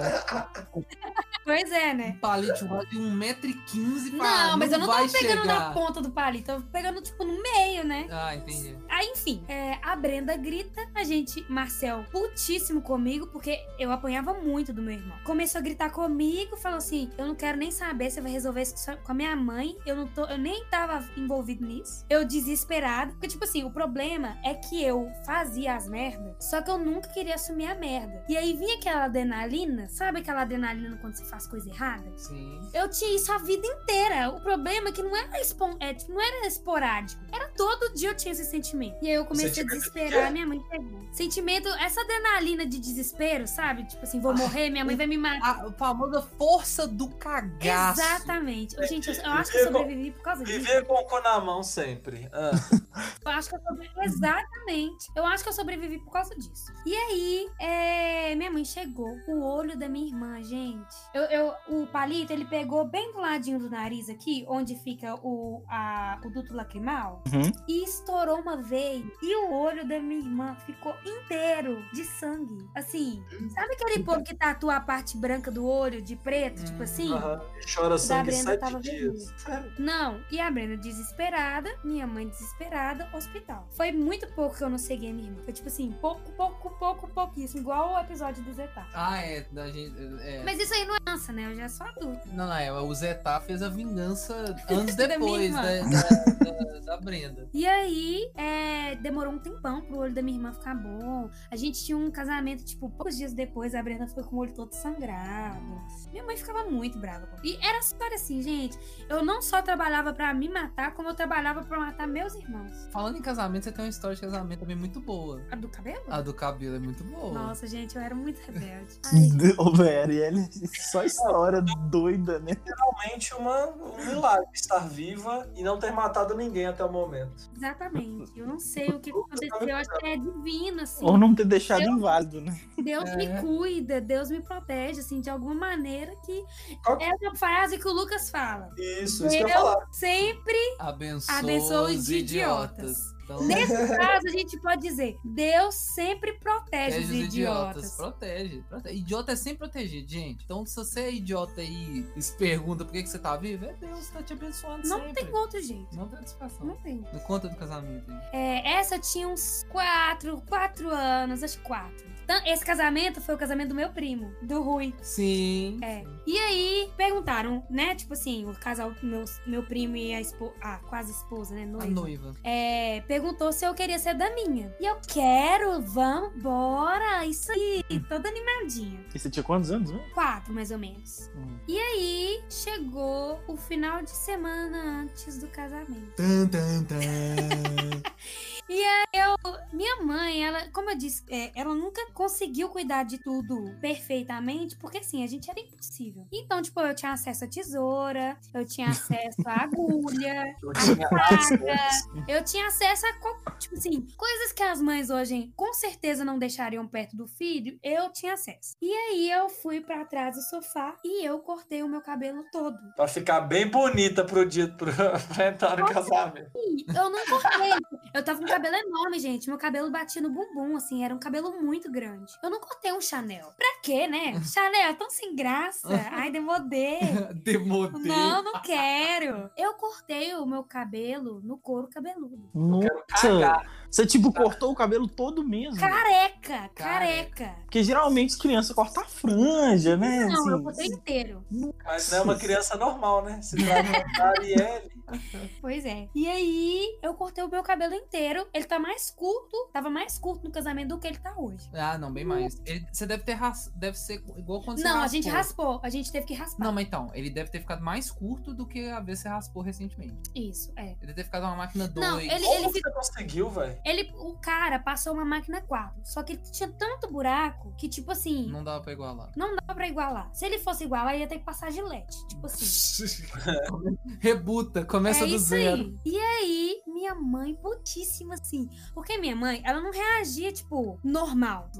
Speaker 2: Pois é, né?
Speaker 1: Um palito de churrasco de 1,15m.
Speaker 2: Não, mas eu não tava pegando
Speaker 1: chegar.
Speaker 2: na ponta do palito, eu tava pegando, tipo, no meio, né?
Speaker 1: Ah, entendi.
Speaker 2: Aí, enfim, é, a Brenda grita, a gente, Marcel, putíssimo comigo, porque eu apanhava muito do meu irmão. Começou a gritar comigo, falou assim: Eu não quero nem saber, você vai resolver isso com a minha mãe. Eu não tô, eu nem tava envolvido nisso. Eu desesperada. Porque, tipo assim, o problema é que eu fazia as merdas, só que eu nunca queria assumir a merda. E aí vinha aquela adrenalina, sabe aquela adrenalina quando você faz coisa errada?
Speaker 1: Sim.
Speaker 2: Eu tinha isso a vida inteira. O problema é que não era, espon... é, tipo, não era esporádico. Era todo dia eu tinha esse sentimento. E aí eu comecei a
Speaker 5: Sentimento
Speaker 2: desesperar, minha mãe pegou. Sentimento, essa adrenalina de desespero, sabe? Tipo assim, vou morrer, minha mãe vai me matar.
Speaker 1: A famosa força do cagaço.
Speaker 2: Exatamente. Gente, eu, eu acho que eu sobrevivi por causa disso.
Speaker 5: Viver com o cu na mão sempre. Ah,
Speaker 2: acho que eu sobrevivi. Exatamente. Eu acho que eu sobrevivi por causa disso. E aí, é, minha mãe chegou. O olho da minha irmã, gente. Eu, eu- o palito, ele pegou bem do ladinho do nariz aqui, onde fica o, a, o duto lacrimal.
Speaker 4: Uhum.
Speaker 2: E estourou uma veia. E o olho da minha irmã ficou inteiro de sangue. Assim, sabe aquele povo que tatua a parte branca do olho de preto? Tipo
Speaker 1: Hum,
Speaker 2: assim?
Speaker 5: aham. Chora sangue
Speaker 2: Brenda
Speaker 5: sete
Speaker 2: tava
Speaker 5: dias.
Speaker 2: Não, e a Brenda desesperada, minha mãe desesperada, hospital. Foi muito pouco que eu não segui a minha irmã. Foi tipo assim, pouco, pouco, pouco, pouquíssimo. Igual o episódio do Zeta.
Speaker 1: Ah, é. Da gente, é.
Speaker 2: Mas isso aí não é criança, né? Eu já sou adulta.
Speaker 1: Não, não, é. O Zetá fez a vingança anos depois da, da, da- da Brenda.
Speaker 2: E aí, é, demorou um tempão pro olho da minha irmã ficar bom. A gente tinha um casamento, tipo, poucos dias depois, a Brenda foi com o olho todo sangrado. Minha mãe ficava muito brava. E era história assim, gente. Eu não só trabalhava pra me matar, como eu trabalhava pra matar meus irmãos.
Speaker 1: Falando em casamento, você tem uma história de casamento também muito boa.
Speaker 2: A do cabelo?
Speaker 1: A do cabelo é muito boa.
Speaker 2: Nossa, gente, eu era muito rebelde.
Speaker 4: Ô, velho, ele só história doida, né?
Speaker 5: Realmente uma, um milagre estar viva e não ter matado ninguém até o momento.
Speaker 2: exatamente. Eu não sei o que aconteceu. Eu acho que é divino, assim.
Speaker 4: Ou não ter deixado
Speaker 2: Eu-
Speaker 4: inválido, né?
Speaker 2: Deus
Speaker 1: É.
Speaker 2: me cuida, Deus me protege, assim, de alguma maneira que
Speaker 5: Qual-
Speaker 2: é uma frase que o Lucas fala.
Speaker 5: Isso, isso que eu ia
Speaker 2: Eu
Speaker 5: falar.
Speaker 2: sempre,
Speaker 1: Abençoa, os idiotas.
Speaker 2: idiotas.
Speaker 1: Então,
Speaker 2: nesse caso, a gente pode dizer, Deus sempre protege os idiotas.
Speaker 1: Protege, protege. Idiota é sempre protegido, gente. Então, se você é idiota e se pergunta por que, que você tá vivo, é Deus que tá te abençoando
Speaker 2: Não
Speaker 1: sempre.
Speaker 2: tem outro jeito.
Speaker 1: Não tem.
Speaker 2: Não tem.
Speaker 1: Não conta do casamento. hein?
Speaker 2: É, essa tinha uns quatro, quatro anos, acho quatro. Esse casamento foi o casamento do meu primo, do Rui.
Speaker 1: Sim.
Speaker 2: É. E aí, perguntaram, né? Tipo assim, o casal, meu, meu primo e a esposa, ah, quase esposa, né?
Speaker 1: A
Speaker 2: Noiva.
Speaker 1: noiva.
Speaker 2: É, perguntou se eu queria ser da minha. E eu quero, vamos, bora, isso aí, toda animadinha.
Speaker 4: E você tinha quantos anos, né?
Speaker 2: Quatro, mais ou menos.
Speaker 4: Hum.
Speaker 2: E aí, chegou o final de semana antes do casamento.
Speaker 1: Tan, tan, tan.
Speaker 2: E aí eu, minha mãe, ela, como eu disse, é, ela nunca conseguiu cuidar de tudo perfeitamente, porque assim, a gente era impossível. Então, tipo, eu tinha acesso à tesoura, eu tinha acesso à agulha,
Speaker 5: Eu
Speaker 2: à
Speaker 5: tinha
Speaker 2: faca, eu tinha acesso a, tipo assim, coisas que as mães hoje com certeza não deixariam perto do filho, eu tinha acesso. E aí eu fui pra trás do sofá e eu cortei o meu cabelo todo.
Speaker 5: Pra ficar bem bonita pro dia pro, pra entrar no casamento.
Speaker 2: Eu não cortei. Eu tava com cabelo enorme, gente. Meu cabelo batia no bumbum, assim, era um cabelo muito grande. Eu não cortei um Chanel. Pra quê, né? Chanel é tão sem graça. Ai, demodê.
Speaker 1: Demodê.
Speaker 2: Não, não quero. Eu cortei o meu cabelo no couro cabeludo.
Speaker 4: Nossa, você tipo cortou o cabelo todo mesmo.
Speaker 2: Careca, careca.
Speaker 4: Porque geralmente criança corta a franja, né?
Speaker 2: Não, eu
Speaker 4: assim.
Speaker 2: cortei inteiro.
Speaker 5: Mas não é uma criança normal, né? Se trata de Arielle.
Speaker 2: Pois é. E aí, eu cortei o meu cabelo inteiro. Ele tá mais curto, tava mais curto no casamento do que ele tá hoje.
Speaker 1: Ah, não, bem mais. Ele- você deve ter ras... deve ser igual quando você
Speaker 2: Não, a gente raspou. A gente teve que raspar.
Speaker 1: Não, mas então, ele deve ter ficado mais curto do que a vez que você raspou recentemente.
Speaker 2: Isso, é.
Speaker 1: Ele deve ter ficado uma máquina 2.
Speaker 2: Não, ele,
Speaker 5: Como
Speaker 2: ele,
Speaker 5: você conseguiu, velho?
Speaker 2: ele, o cara passou uma máquina 4. Só que ele tinha tanto buraco que, tipo assim,
Speaker 1: Não dava pra igualar.
Speaker 2: não dava pra igualar. Se ele fosse igualar, ia ter que passar gilete. Tipo assim.
Speaker 1: Rebuta, começa
Speaker 2: é
Speaker 1: do
Speaker 2: isso
Speaker 1: zero.
Speaker 2: aí. E aí, minha mãe, putíssima assim. Porque minha mãe, ela não reagia, tipo, normal.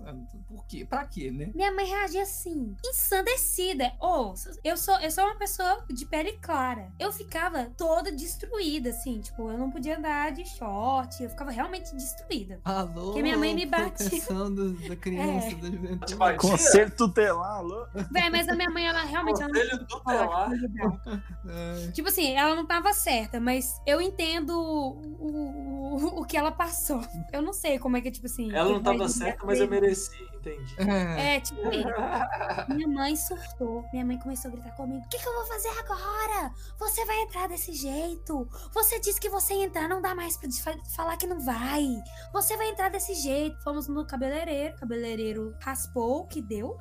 Speaker 1: Por quê? Pra quê, né?
Speaker 2: Minha mãe reagia assim, ensandecida. Ou, eu sou, eu sou uma pessoa de pele clara. Eu ficava toda destruída, assim. Tipo, eu não podia andar de short. Eu ficava realmente destruída.
Speaker 1: Alô,
Speaker 2: Porque minha mãe me
Speaker 1: proteção do- da criança,
Speaker 2: É.
Speaker 1: da juventude.
Speaker 5: Batia?
Speaker 4: Conselho tutelar, alô?
Speaker 2: Véi, mas a minha mãe, ela realmente. Ela não
Speaker 5: Conselho tutelar.
Speaker 2: Tipo assim, ela não tava certa, mas eu entendo o, o, o que ela passou. Eu não sei como é que, tipo assim.
Speaker 5: Ela não tava certa, mas eu mereci, entendi.
Speaker 1: É.
Speaker 2: É, tipo isso. Minha mãe surtou. Minha mãe começou a gritar comigo: O que, que eu vou fazer agora? Você vai entrar desse jeito. Você disse que você ia entrar, não dá mais pra falar que não vai. Você vai entrar desse jeito. Fomos no cabeleireiro. O cabeleireiro raspou o que deu.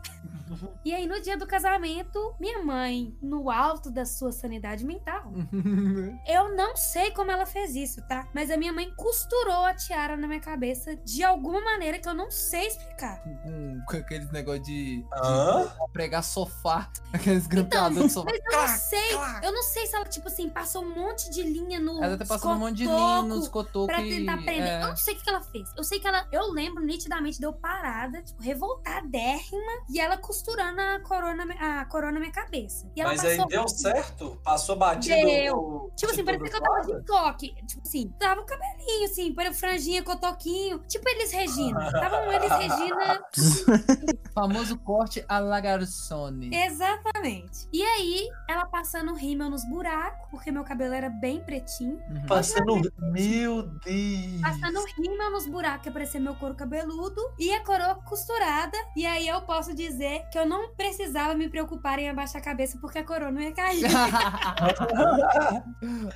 Speaker 2: E aí, no dia do casamento, minha mãe, no alto da sua sanidade mental, eu não sei como ela fez isso, tá? Mas a minha mãe costurou a tiara na minha cabeça de alguma maneira que eu não sei explicar.
Speaker 1: Com, com aqueles negócio de, de pregar sofá, aqueles grampeadores de sofá.
Speaker 2: Mas eu não sei. Eu não sei se ela, tipo assim, passou um monte de linha no.
Speaker 1: Ela tá passando um monte de linha nos cotoques.
Speaker 2: Pra tentar prender.
Speaker 1: é.
Speaker 2: Eu não sei o que ela fez. Eu sei que ela. Eu lembro nitidamente de eu parada, tipo, revoltadérrima, e ela costurando a corona, a corona na minha cabeça. E ela
Speaker 5: Mas aí deu certo? Passou batido
Speaker 2: Deu.
Speaker 5: no-
Speaker 2: Tipo assim,
Speaker 5: de
Speaker 2: parecia que eu tava de toque. Tipo assim, tava o cabelinho, assim, para franjinha, cotoquinho. Tipo eles Regina. Tava um eles Regina.
Speaker 1: Famoso corte a Lagarsone.
Speaker 2: Exatamente. E aí, ela passando rímel nos buracos, porque meu cabelo era bem pretinho.
Speaker 1: Uhum.
Speaker 5: Passando. Meu Deus!
Speaker 2: Passando rímel nos buracos, que aparecia meu couro cabeludo. E a coroa costurada. E aí eu posso dizer que eu não precisava me preocupar em abaixar a cabeça, porque a coroa não ia cair.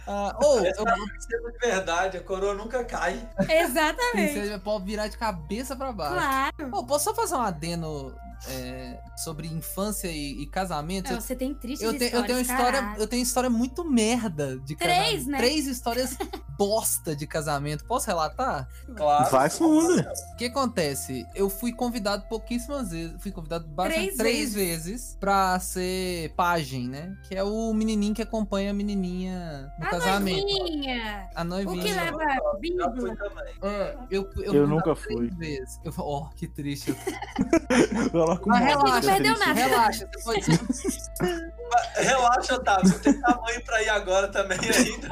Speaker 1: ah, ou
Speaker 5: Essa
Speaker 1: eu
Speaker 5: princesa de verdade, a coroa nunca cai.
Speaker 2: Exatamente.
Speaker 1: você pode virar de cabeça pra baixo.
Speaker 2: Claro.
Speaker 1: Ô, posso só fazer um adeno é, sobre infância e, e casamento?
Speaker 2: Não, você tem triste
Speaker 1: Eu, te- eu tenho uma história, eu tenho história muito merda de
Speaker 2: Três,
Speaker 1: casamento.
Speaker 2: né?
Speaker 1: Três histórias bosta de casamento. Posso relatar?
Speaker 5: Claro.
Speaker 4: Vai fundo.
Speaker 1: O que acontece? Eu fui convidado pouquíssimas vezes, fui convidado bastante,
Speaker 2: Três
Speaker 1: três, vezes. pra ser pajem, né? Que é o menininho que acompanha a menininha no
Speaker 2: A
Speaker 1: casamento.
Speaker 2: noivinha.
Speaker 1: A
Speaker 2: O
Speaker 1: noivinha.
Speaker 2: que leva Bíblia.
Speaker 5: também.
Speaker 1: É, eu, eu,
Speaker 4: Eu
Speaker 1: fui
Speaker 4: nunca fui.
Speaker 1: três Vezes. Eu, ó, que triste. Mas relaxa,
Speaker 2: não perdeu nada.
Speaker 1: Relaxa, você pode...
Speaker 5: Relaxa, Otávio. Você tem tamanho pra ir agora também ainda.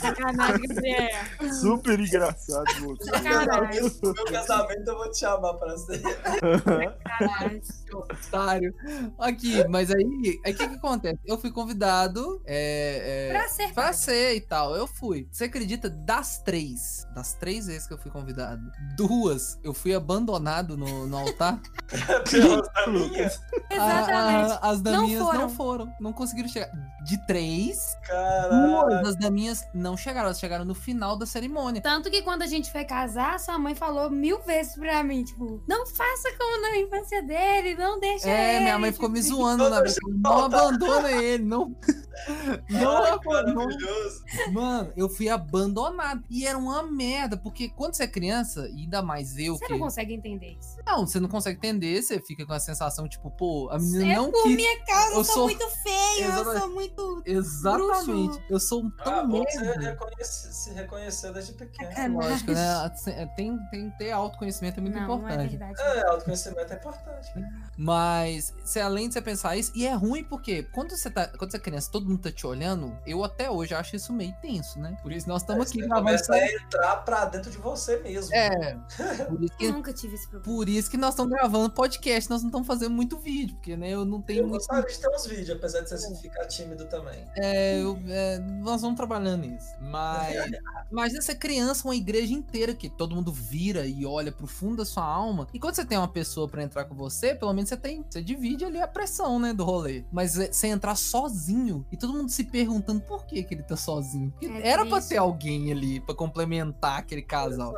Speaker 2: Sacanagem, Gabriel.
Speaker 4: Super engraçado, moço.
Speaker 2: Sacanagem.
Speaker 5: No meu casamento eu vou te chamar pra ser.
Speaker 2: Sacanagem.
Speaker 1: otário. Aqui, mas aí, aí o que, que acontece? Eu fui convidado é, é,
Speaker 2: Pra ser
Speaker 1: pra ser e tal. Eu fui. Você acredita? Das três, das três vezes que eu fui convidado, duas eu fui abandonado no, no altar.
Speaker 5: Da minha.
Speaker 2: Exatamente.
Speaker 1: A- a- as
Speaker 2: Não
Speaker 1: daminhas não
Speaker 2: foram.
Speaker 1: foram. Não conseguiram chegar. De três, duas das daminhas não chegaram. Elas chegaram no final da cerimônia.
Speaker 2: Tanto que quando a gente foi casar, sua mãe falou mil vezes pra mim, tipo, não faça como na infância dele, não deixa
Speaker 1: É,
Speaker 2: ele.
Speaker 1: minha mãe ficou me
Speaker 2: tipo,
Speaker 1: zoando
Speaker 5: Não
Speaker 1: na vez. Não abandona ele, não. Não
Speaker 5: Ai, maravilhoso.
Speaker 1: Mano, eu fui abandonado. E era uma merda, porque quando você é criança, ainda mais eu
Speaker 2: Você
Speaker 1: que.
Speaker 2: não consegue entender isso.
Speaker 1: Não, você não consegue entender, você fica com a sensação, tipo, pô, a menina
Speaker 2: É
Speaker 1: não
Speaker 2: por
Speaker 1: quis.
Speaker 2: minha causa, eu,
Speaker 1: eu
Speaker 2: sou, muito feio, eu sou muito.
Speaker 1: Exatamente. Eu sou um
Speaker 5: Ah,
Speaker 1: tão
Speaker 5: bom você reconhece- se reconhecer desde pequeno.
Speaker 2: É,
Speaker 1: Lógico, né? Tem, tem que ter autoconhecimento, é muito
Speaker 2: não, não é
Speaker 1: importante.
Speaker 2: verdade.
Speaker 5: É, autoconhecimento é importante.
Speaker 1: Mas, se além de você pensar isso, e é ruim porque quando você tá, quando você é criança, todo mundo tá te olhando, eu até hoje acho isso meio tenso, né? Por isso nós estamos aqui
Speaker 5: Você começa a entrar pra dentro de você mesmo.
Speaker 1: É, por isso,
Speaker 2: Eu
Speaker 1: que,
Speaker 2: nunca tive esse problema.
Speaker 1: por isso que nós estamos gravando podcast, nós não estamos fazendo muito vídeo, porque né, eu não tenho
Speaker 5: Eu
Speaker 1: muito.
Speaker 5: gostaria de ter uns vídeos, apesar de você ficar tímido também.
Speaker 1: É, eu- é, nós vamos trabalhando nisso. Mas imagina você criança, uma igreja inteira que todo mundo vira e olha pro fundo da sua alma. E quando você tem uma pessoa pra entrar com você, pelo menos você tem. Você divide ali a pressão, né, do rolê. Mas é, você entrar sozinho e todo mundo se perguntando por que, que ele tá sozinho. Porque
Speaker 2: É
Speaker 1: era pra
Speaker 2: triste.
Speaker 1: ter alguém ali pra complementar aquele casal.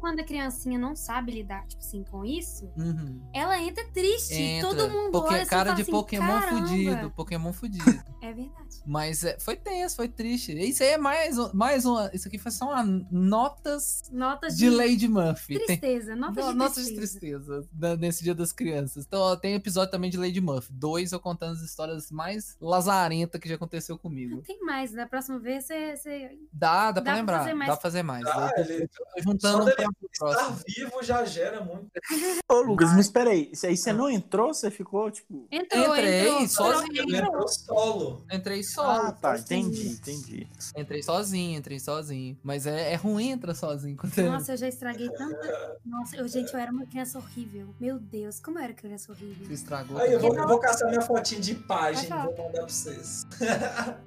Speaker 2: Quando a criancinha não sabe lidar, tipo assim, com isso,
Speaker 1: Uhum.
Speaker 2: ela entra triste.
Speaker 1: Entra.
Speaker 2: Todo mundo
Speaker 1: Porque
Speaker 2: olha assim e
Speaker 1: cara de
Speaker 2: assim,
Speaker 1: Pokémon
Speaker 2: "Caramba".
Speaker 1: fudido. Pokémon fudido.
Speaker 2: É verdade.
Speaker 1: Mas é, foi tenso, foi triste. Isso aí é mais, um- mais uma. Isso aqui foi só uma notas
Speaker 2: Notas
Speaker 1: de
Speaker 2: de,
Speaker 1: Lady Murphy. Tem,
Speaker 2: tristeza. Notas
Speaker 1: no-
Speaker 2: de
Speaker 1: notas de
Speaker 2: tristeza.
Speaker 1: tristeza da- nesse dia das crianças. Então, ó, tem episódio também de Lady Murphy. Dois eu contando as histórias mais lazarentas que já aconteceu
Speaker 2: Não
Speaker 1: comigo.
Speaker 2: tem mais. Da próxima vez você. você-
Speaker 1: Dá, dá,
Speaker 2: Dá
Speaker 1: pra
Speaker 2: pra
Speaker 1: lembrar.
Speaker 2: fazer mais.
Speaker 1: Dá pra fazer mais.
Speaker 5: Ah,
Speaker 1: eu
Speaker 5: ele-
Speaker 1: juntando
Speaker 5: só
Speaker 1: um pra
Speaker 5: Estar
Speaker 1: próximo.
Speaker 5: vivo já gera muito.
Speaker 4: Ô, Lucas, mas peraí. Isso aí você não entrou? Você ficou, tipo.
Speaker 2: Entrou,
Speaker 1: Entrei,
Speaker 2: entrou.
Speaker 1: sozinho.
Speaker 2: Entrou.
Speaker 5: solo.
Speaker 1: Entrei só.
Speaker 4: Ah, tá.
Speaker 1: sozinho.
Speaker 4: Entendi, entendi.
Speaker 1: Entrei sozinho, entrei sozinho. Mas é, é ruim entrar sozinho. quando é-
Speaker 2: Nossa, eu já estraguei tanta. Nossa, eu, gente, eu era uma criança horrível. Meu Deus, como eu era criança horrível.
Speaker 1: Você estragou.
Speaker 5: Aí eu vou, eu vou caçar minha fotinha de página e vou mandar pra vocês.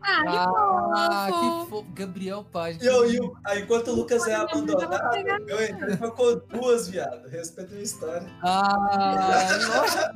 Speaker 2: Ah, que
Speaker 1: Ah,
Speaker 2: fofo.
Speaker 1: que fofo. Gabriel Paz.
Speaker 5: E eu, eu- aí, enquanto o Lucas é abandonado, eu entrei com duas, viado. Respeita a minha história.
Speaker 1: Ah, nossa.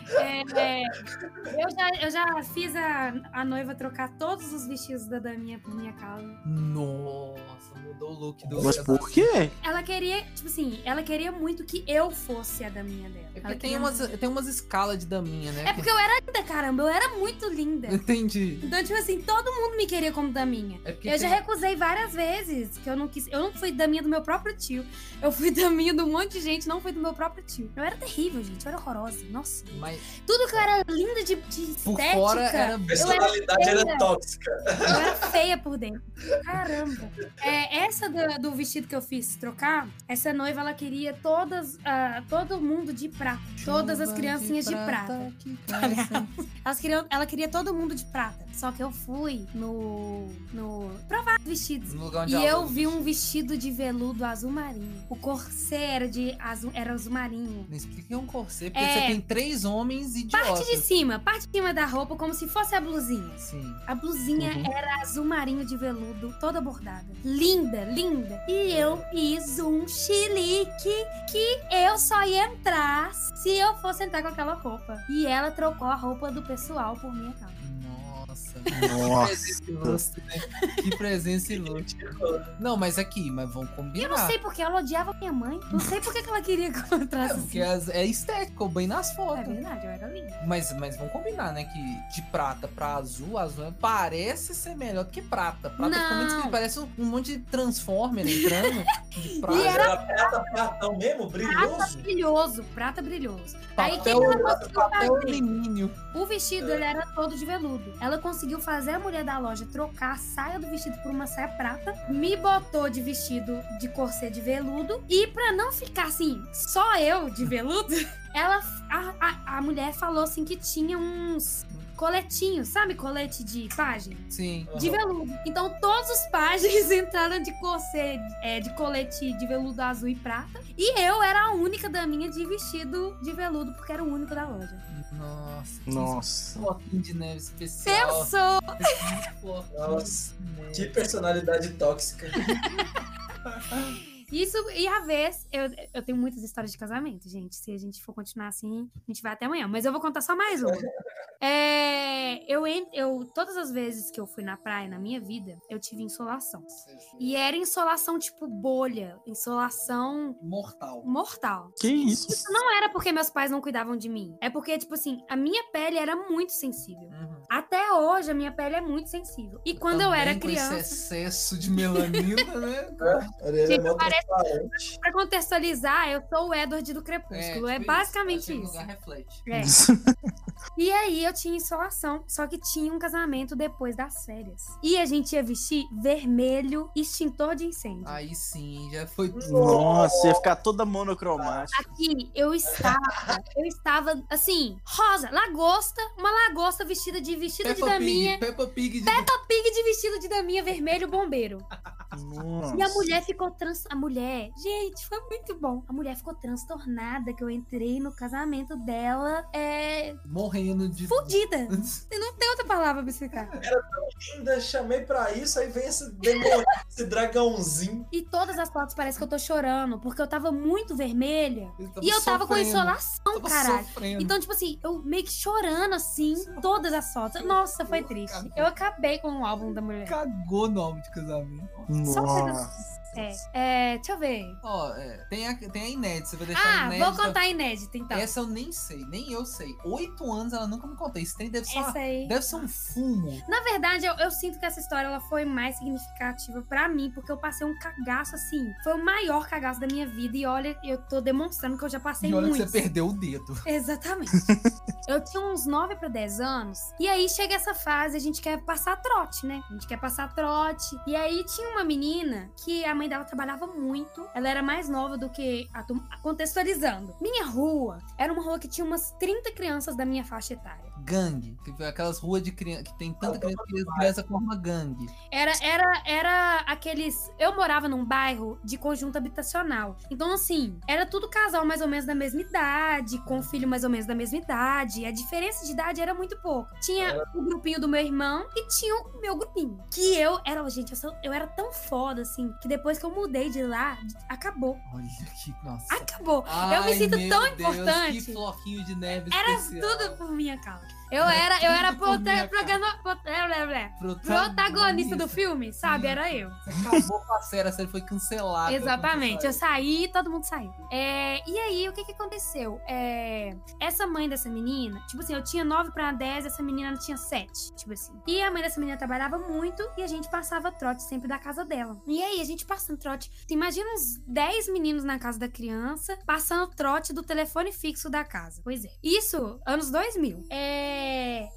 Speaker 2: É, eu, já, eu já fiz a, a noiva trocar todos os vestidos da Daminha por minha causa.
Speaker 1: Nossa, mudou o look do
Speaker 4: Mas por quê?
Speaker 2: Ela queria, tipo assim, ela queria muito que eu fosse a Daminha dela.
Speaker 1: É porque tem umas,
Speaker 2: muito.
Speaker 1: tem umas escalas de daminha, né?
Speaker 2: É porque eu era linda, caramba. Eu era muito linda.
Speaker 1: Entendi.
Speaker 2: Então, tipo assim, todo mundo me queria como Daminha.
Speaker 1: É
Speaker 2: Eu já
Speaker 1: tem-
Speaker 2: recusei várias vezes que eu não quis. Eu não fui daminha do meu próprio tio. Eu fui daminha de um monte de gente, não fui do meu próprio tio. Eu era terrível, gente. Eu era horrorosa. Nossa.
Speaker 1: Mas
Speaker 2: Tudo que eu era linda de, de
Speaker 1: por
Speaker 2: estética.
Speaker 1: fora era.
Speaker 5: Personalidade
Speaker 2: feia.
Speaker 5: era tóxica.
Speaker 2: Eu era feia por dentro. Caramba. É, essa do, do vestido que eu fiz trocar, essa noiva, ela queria todas, ah, todo mundo de prata. Todas as criancinhas de prata.
Speaker 1: que passa.
Speaker 2: Elas queriam, ela queria todo mundo de prata. Só que eu fui no. no provar vestidos.
Speaker 1: No lugar onde
Speaker 2: E eu vi um vestido de veludo azul marinho. O corset era de azul, era azul marinho.
Speaker 1: Não explica um corset, porque
Speaker 2: É.
Speaker 1: você tem três homens idiotas.
Speaker 2: Parte de cima, parte de cima da roupa, como se fosse a blusinha.
Speaker 1: Sim.
Speaker 2: A blusinha
Speaker 1: Uhum.
Speaker 2: era azul marinho de veludo, toda bordada. Linda, linda. E eu fiz um chilique que eu só ia entrar se eu fosse entrar com aquela roupa. E ela trocou a roupa do pessoal por minha causa.
Speaker 1: Nossa.
Speaker 4: Nossa.
Speaker 1: Que presença ilustre, né? Que presença ilustre. Não, mas aqui, mas vamos combinar.
Speaker 2: Eu não sei porque ela odiava minha mãe. Não sei porque que ela queria que eu
Speaker 1: É,
Speaker 2: entrasse
Speaker 1: porque
Speaker 2: assim.
Speaker 1: as- é estético, bem nas
Speaker 2: É
Speaker 1: fotos.
Speaker 2: verdade, eu era linda.
Speaker 1: Mas, mas vamos combinar, né? Que de prata pra azul, azul é- parece ser melhor do que prata. Prata
Speaker 2: Não.
Speaker 1: parece um, um monte de Transformer entrando. De prata.
Speaker 2: E era
Speaker 5: Era prata, pratão mesmo, brilhoso.
Speaker 2: brilhoso, prata brilhoso. Aí o que,
Speaker 1: papel,
Speaker 2: que ela conseguiu
Speaker 1: papel
Speaker 2: fazer?
Speaker 1: alumínio.
Speaker 2: O vestido ele era todo de veludo. Ela conseguiu fazer a mulher da loja trocar a saia do vestido por uma saia prata, me botou de vestido de corset de veludo e pra não ficar assim, só eu de veludo, ela a, a, a mulher falou assim que tinha uns coletinhos, sabe colete de página?
Speaker 1: Sim.
Speaker 2: De veludo. Então todos os páginas entraram de corset, é, de colete de veludo azul e prata. E eu era a única daminha de vestido de veludo, porque era o único da loja.
Speaker 1: Nossa. que
Speaker 4: Nossa.
Speaker 1: Floquinho de neve especial.
Speaker 2: Pensou!
Speaker 5: Nossa. Que personalidade tóxica.
Speaker 2: Isso, e a vez, eu, eu tenho muitas histórias de casamento, gente. Se a gente for continuar assim, a gente vai até amanhã. Mas eu vou contar só mais uma. É, eu, eu, todas as vezes que eu fui na praia na minha vida, eu tive insolação. E era insolação tipo bolha, insolação
Speaker 1: Mortal.
Speaker 2: mortal.
Speaker 4: Que isso?
Speaker 2: Não era porque meus pais não cuidavam de mim. É porque, tipo assim, a minha pele era muito sensível.
Speaker 1: Uhum.
Speaker 2: Até hoje, a minha pele é muito sensível. E quando eu era
Speaker 1: Também com
Speaker 2: criança.
Speaker 1: Esse excesso de melanina, né?
Speaker 5: É
Speaker 2: parece-
Speaker 5: transparente.
Speaker 2: Pra contextual, eu sou o Edward do Crepúsculo. É,
Speaker 1: tipo
Speaker 2: basicamente
Speaker 1: isso.
Speaker 2: isso.
Speaker 1: Lugar reflete.
Speaker 2: É. E aí eu tinha insolação, só que tinha um casamento depois das férias. E a gente ia vestir vermelho, extintor de incêndio.
Speaker 1: Aí sim, já foi.
Speaker 4: Nossa, ia ficar toda monocromática.
Speaker 2: Aqui eu estava, eu estava assim, rosa, lagosta, uma lagosta vestida de vestido de
Speaker 1: Peppa
Speaker 2: daminha,
Speaker 1: Pig, Peppa Pig de
Speaker 2: Peppa Pig de vestido de daminha vermelho bombeiro.
Speaker 4: Nossa.
Speaker 2: E a mulher ficou trans... A mulher, gente, foi muito bom. A mulher ficou transtornada que eu entrei no casamento dela, é.
Speaker 1: morrendo de.
Speaker 2: fudida. Não tem outra palavra pra explicar.
Speaker 5: Ainda chamei pra isso, aí vem esse demônio, esse dragãozinho.
Speaker 2: E todas as fotos parece que eu tô chorando, porque eu tava muito vermelha.
Speaker 1: Eu
Speaker 2: E eu tava com
Speaker 1: sofrendo,
Speaker 2: insolação,
Speaker 1: tava
Speaker 2: caralho.
Speaker 1: sofrendo.
Speaker 2: Então, tipo assim, eu meio que chorando assim, todas as fotos. Nossa, foi triste. Eu acabei com o álbum da mulher.
Speaker 1: Cagou no álbum de casamento.
Speaker 2: Só
Speaker 4: Nossa.
Speaker 2: É, é, deixa eu ver.
Speaker 1: Ó, é, tem, a, tem a inédita, você vai deixar a
Speaker 2: Ah,
Speaker 1: inédita.
Speaker 2: vou contar a inédita então.
Speaker 1: Essa eu nem sei, nem eu sei. Oito anos ela nunca me contou. Esse trem deve ser, uma-
Speaker 2: aí.
Speaker 1: deve ser um fumo.
Speaker 2: Na verdade, eu, eu sinto que essa história ela foi mais significativa pra mim, porque eu passei um cagaço assim. Foi o maior cagaço da minha vida. E olha, eu tô demonstrando que eu já passei
Speaker 1: e olha
Speaker 2: muito.
Speaker 1: que você perdeu o dedo.
Speaker 2: Exatamente. eu tinha uns 9 para 10 anos. E aí chega essa fase, a gente quer passar trote, né? A gente quer passar trote. E aí tinha uma menina que a mãe dela trabalhava muito. Ela era mais nova do que a turma. Contextualizando. Minha rua era uma rua que tinha umas 30 crianças da minha faixa etária.
Speaker 1: Gangue. Aquelas ruas de criança que tem tanta criança que as crianças formam gangue.
Speaker 2: Era, era, era aqueles. Eu morava num bairro de conjunto habitacional. Então, assim, era tudo casal mais ou menos da mesma idade, com filho mais ou menos da mesma idade. A diferença de idade era muito pouca. Tinha o grupinho do meu irmão e tinha o meu grupinho. Que eu era, gente, eu, sou- eu era tão foda, assim, que depois que eu mudei de lá, acabou.
Speaker 1: Olha que. Nossa.
Speaker 2: Acabou. eu me
Speaker 1: Ai,
Speaker 2: sinto tão
Speaker 1: Deus,
Speaker 2: importante.
Speaker 1: Que floquinho de neve
Speaker 2: Era
Speaker 1: especial.
Speaker 2: tudo por minha causa. Eu era, eu era programa- prota-
Speaker 1: Protagonista.
Speaker 2: do filme, sabe? Era eu.
Speaker 1: Acabou com a série, a série foi cancelada.
Speaker 2: Exatamente, eu saí todo mundo saiu. É, e aí, o que que aconteceu? É, essa mãe dessa menina, tipo assim, eu tinha 9 pra 10, essa menina tinha 7, tipo assim. E a mãe dessa menina trabalhava muito e a gente passava trote sempre da casa dela. E aí, a gente passando trote. Você imagina uns 10 meninos na casa da criança passando trote do telefone fixo da casa. Pois é. Isso, anos 2000. É,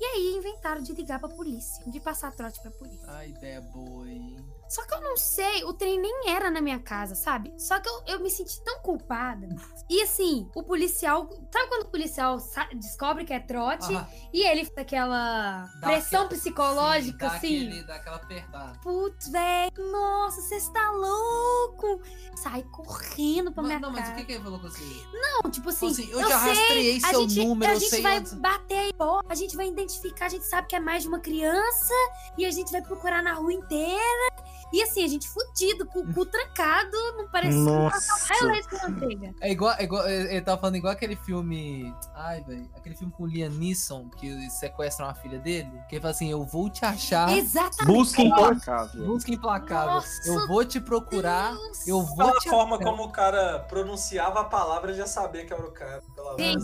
Speaker 2: e aí, inventaram de ligar pra polícia, de passar trote pra polícia.
Speaker 1: A ideia boa, hein?
Speaker 2: Só que eu não sei, o trem nem era na minha casa, sabe? Só que eu, eu me senti tão culpada. E assim, o policial. Sabe quando o policial descobre que é trote
Speaker 1: Ah,
Speaker 2: e ele faz aquela
Speaker 1: Dá
Speaker 2: pressão
Speaker 1: aquela-
Speaker 2: psicológica,
Speaker 1: sim, dá
Speaker 2: assim?
Speaker 1: Aquele, dá aquela apertada.
Speaker 2: Putz, velho, nossa, você está louco! Sai correndo pra
Speaker 1: Mas,
Speaker 2: minha
Speaker 1: não, mas o
Speaker 2: casa.
Speaker 1: que, que ele falou com você?
Speaker 2: Não, tipo assim,
Speaker 1: assim, eu
Speaker 2: eu
Speaker 1: já
Speaker 2: sei,
Speaker 1: rastreei seu
Speaker 2: gente,
Speaker 1: número,
Speaker 2: a gente vai
Speaker 1: onde-
Speaker 2: bater aí, a gente vai identificar, a gente sabe que é mais de uma criança e a gente vai procurar na rua inteira. E assim, a gente fudido, com o cu trancado, não parece
Speaker 4: Nossa.
Speaker 2: leite com manteiga.
Speaker 1: É igual, é igual. Ele tava falando igual aquele filme. Ai, velho. Aquele filme com o Liam Neeson, que sequestram a filha dele. Que ele fala assim: Eu vou te achar.
Speaker 2: Exatamente.
Speaker 4: Busca implacável.
Speaker 1: Busca implacável.
Speaker 2: Nossa,
Speaker 1: eu vou te procurar.
Speaker 2: Deus.
Speaker 1: Eu vou
Speaker 5: Pela
Speaker 1: te
Speaker 5: forma
Speaker 1: achar.
Speaker 5: como o cara pronunciava a palavra, eu já sabia que era o cara.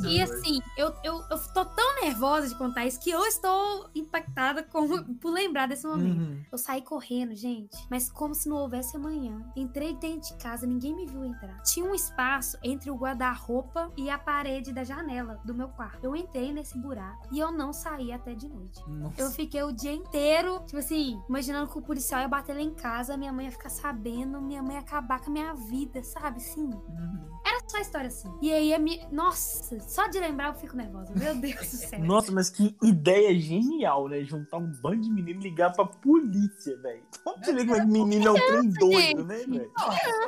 Speaker 2: E assim, eu, eu, eu tô tão nervosa de contar isso que eu estou impactada com, por lembrar desse momento.
Speaker 1: Uhum.
Speaker 2: Eu saí correndo, gente, mas como se não houvesse amanhã. Entrei dentro de casa, ninguém me viu entrar. Tinha um espaço entre o guarda-roupa e a parede da janela do meu quarto. Eu entrei nesse buraco e eu não saí até de noite.
Speaker 1: Nossa.
Speaker 2: Eu fiquei o dia inteiro, tipo assim, imaginando que o policial ia bater lá em casa, minha mãe ia ficar sabendo, minha mãe ia acabar com a minha vida, sabe? Assim.
Speaker 1: Uhum.
Speaker 2: Só história assim. E aí a minha. Nossa, só de lembrar eu fico nervosa. Meu Deus do céu.
Speaker 4: Nossa, mas que ideia genial, né? Juntar um bando de menino e ligar pra polícia, velho. Como você vê como é que menino é um trem doido, né, velho?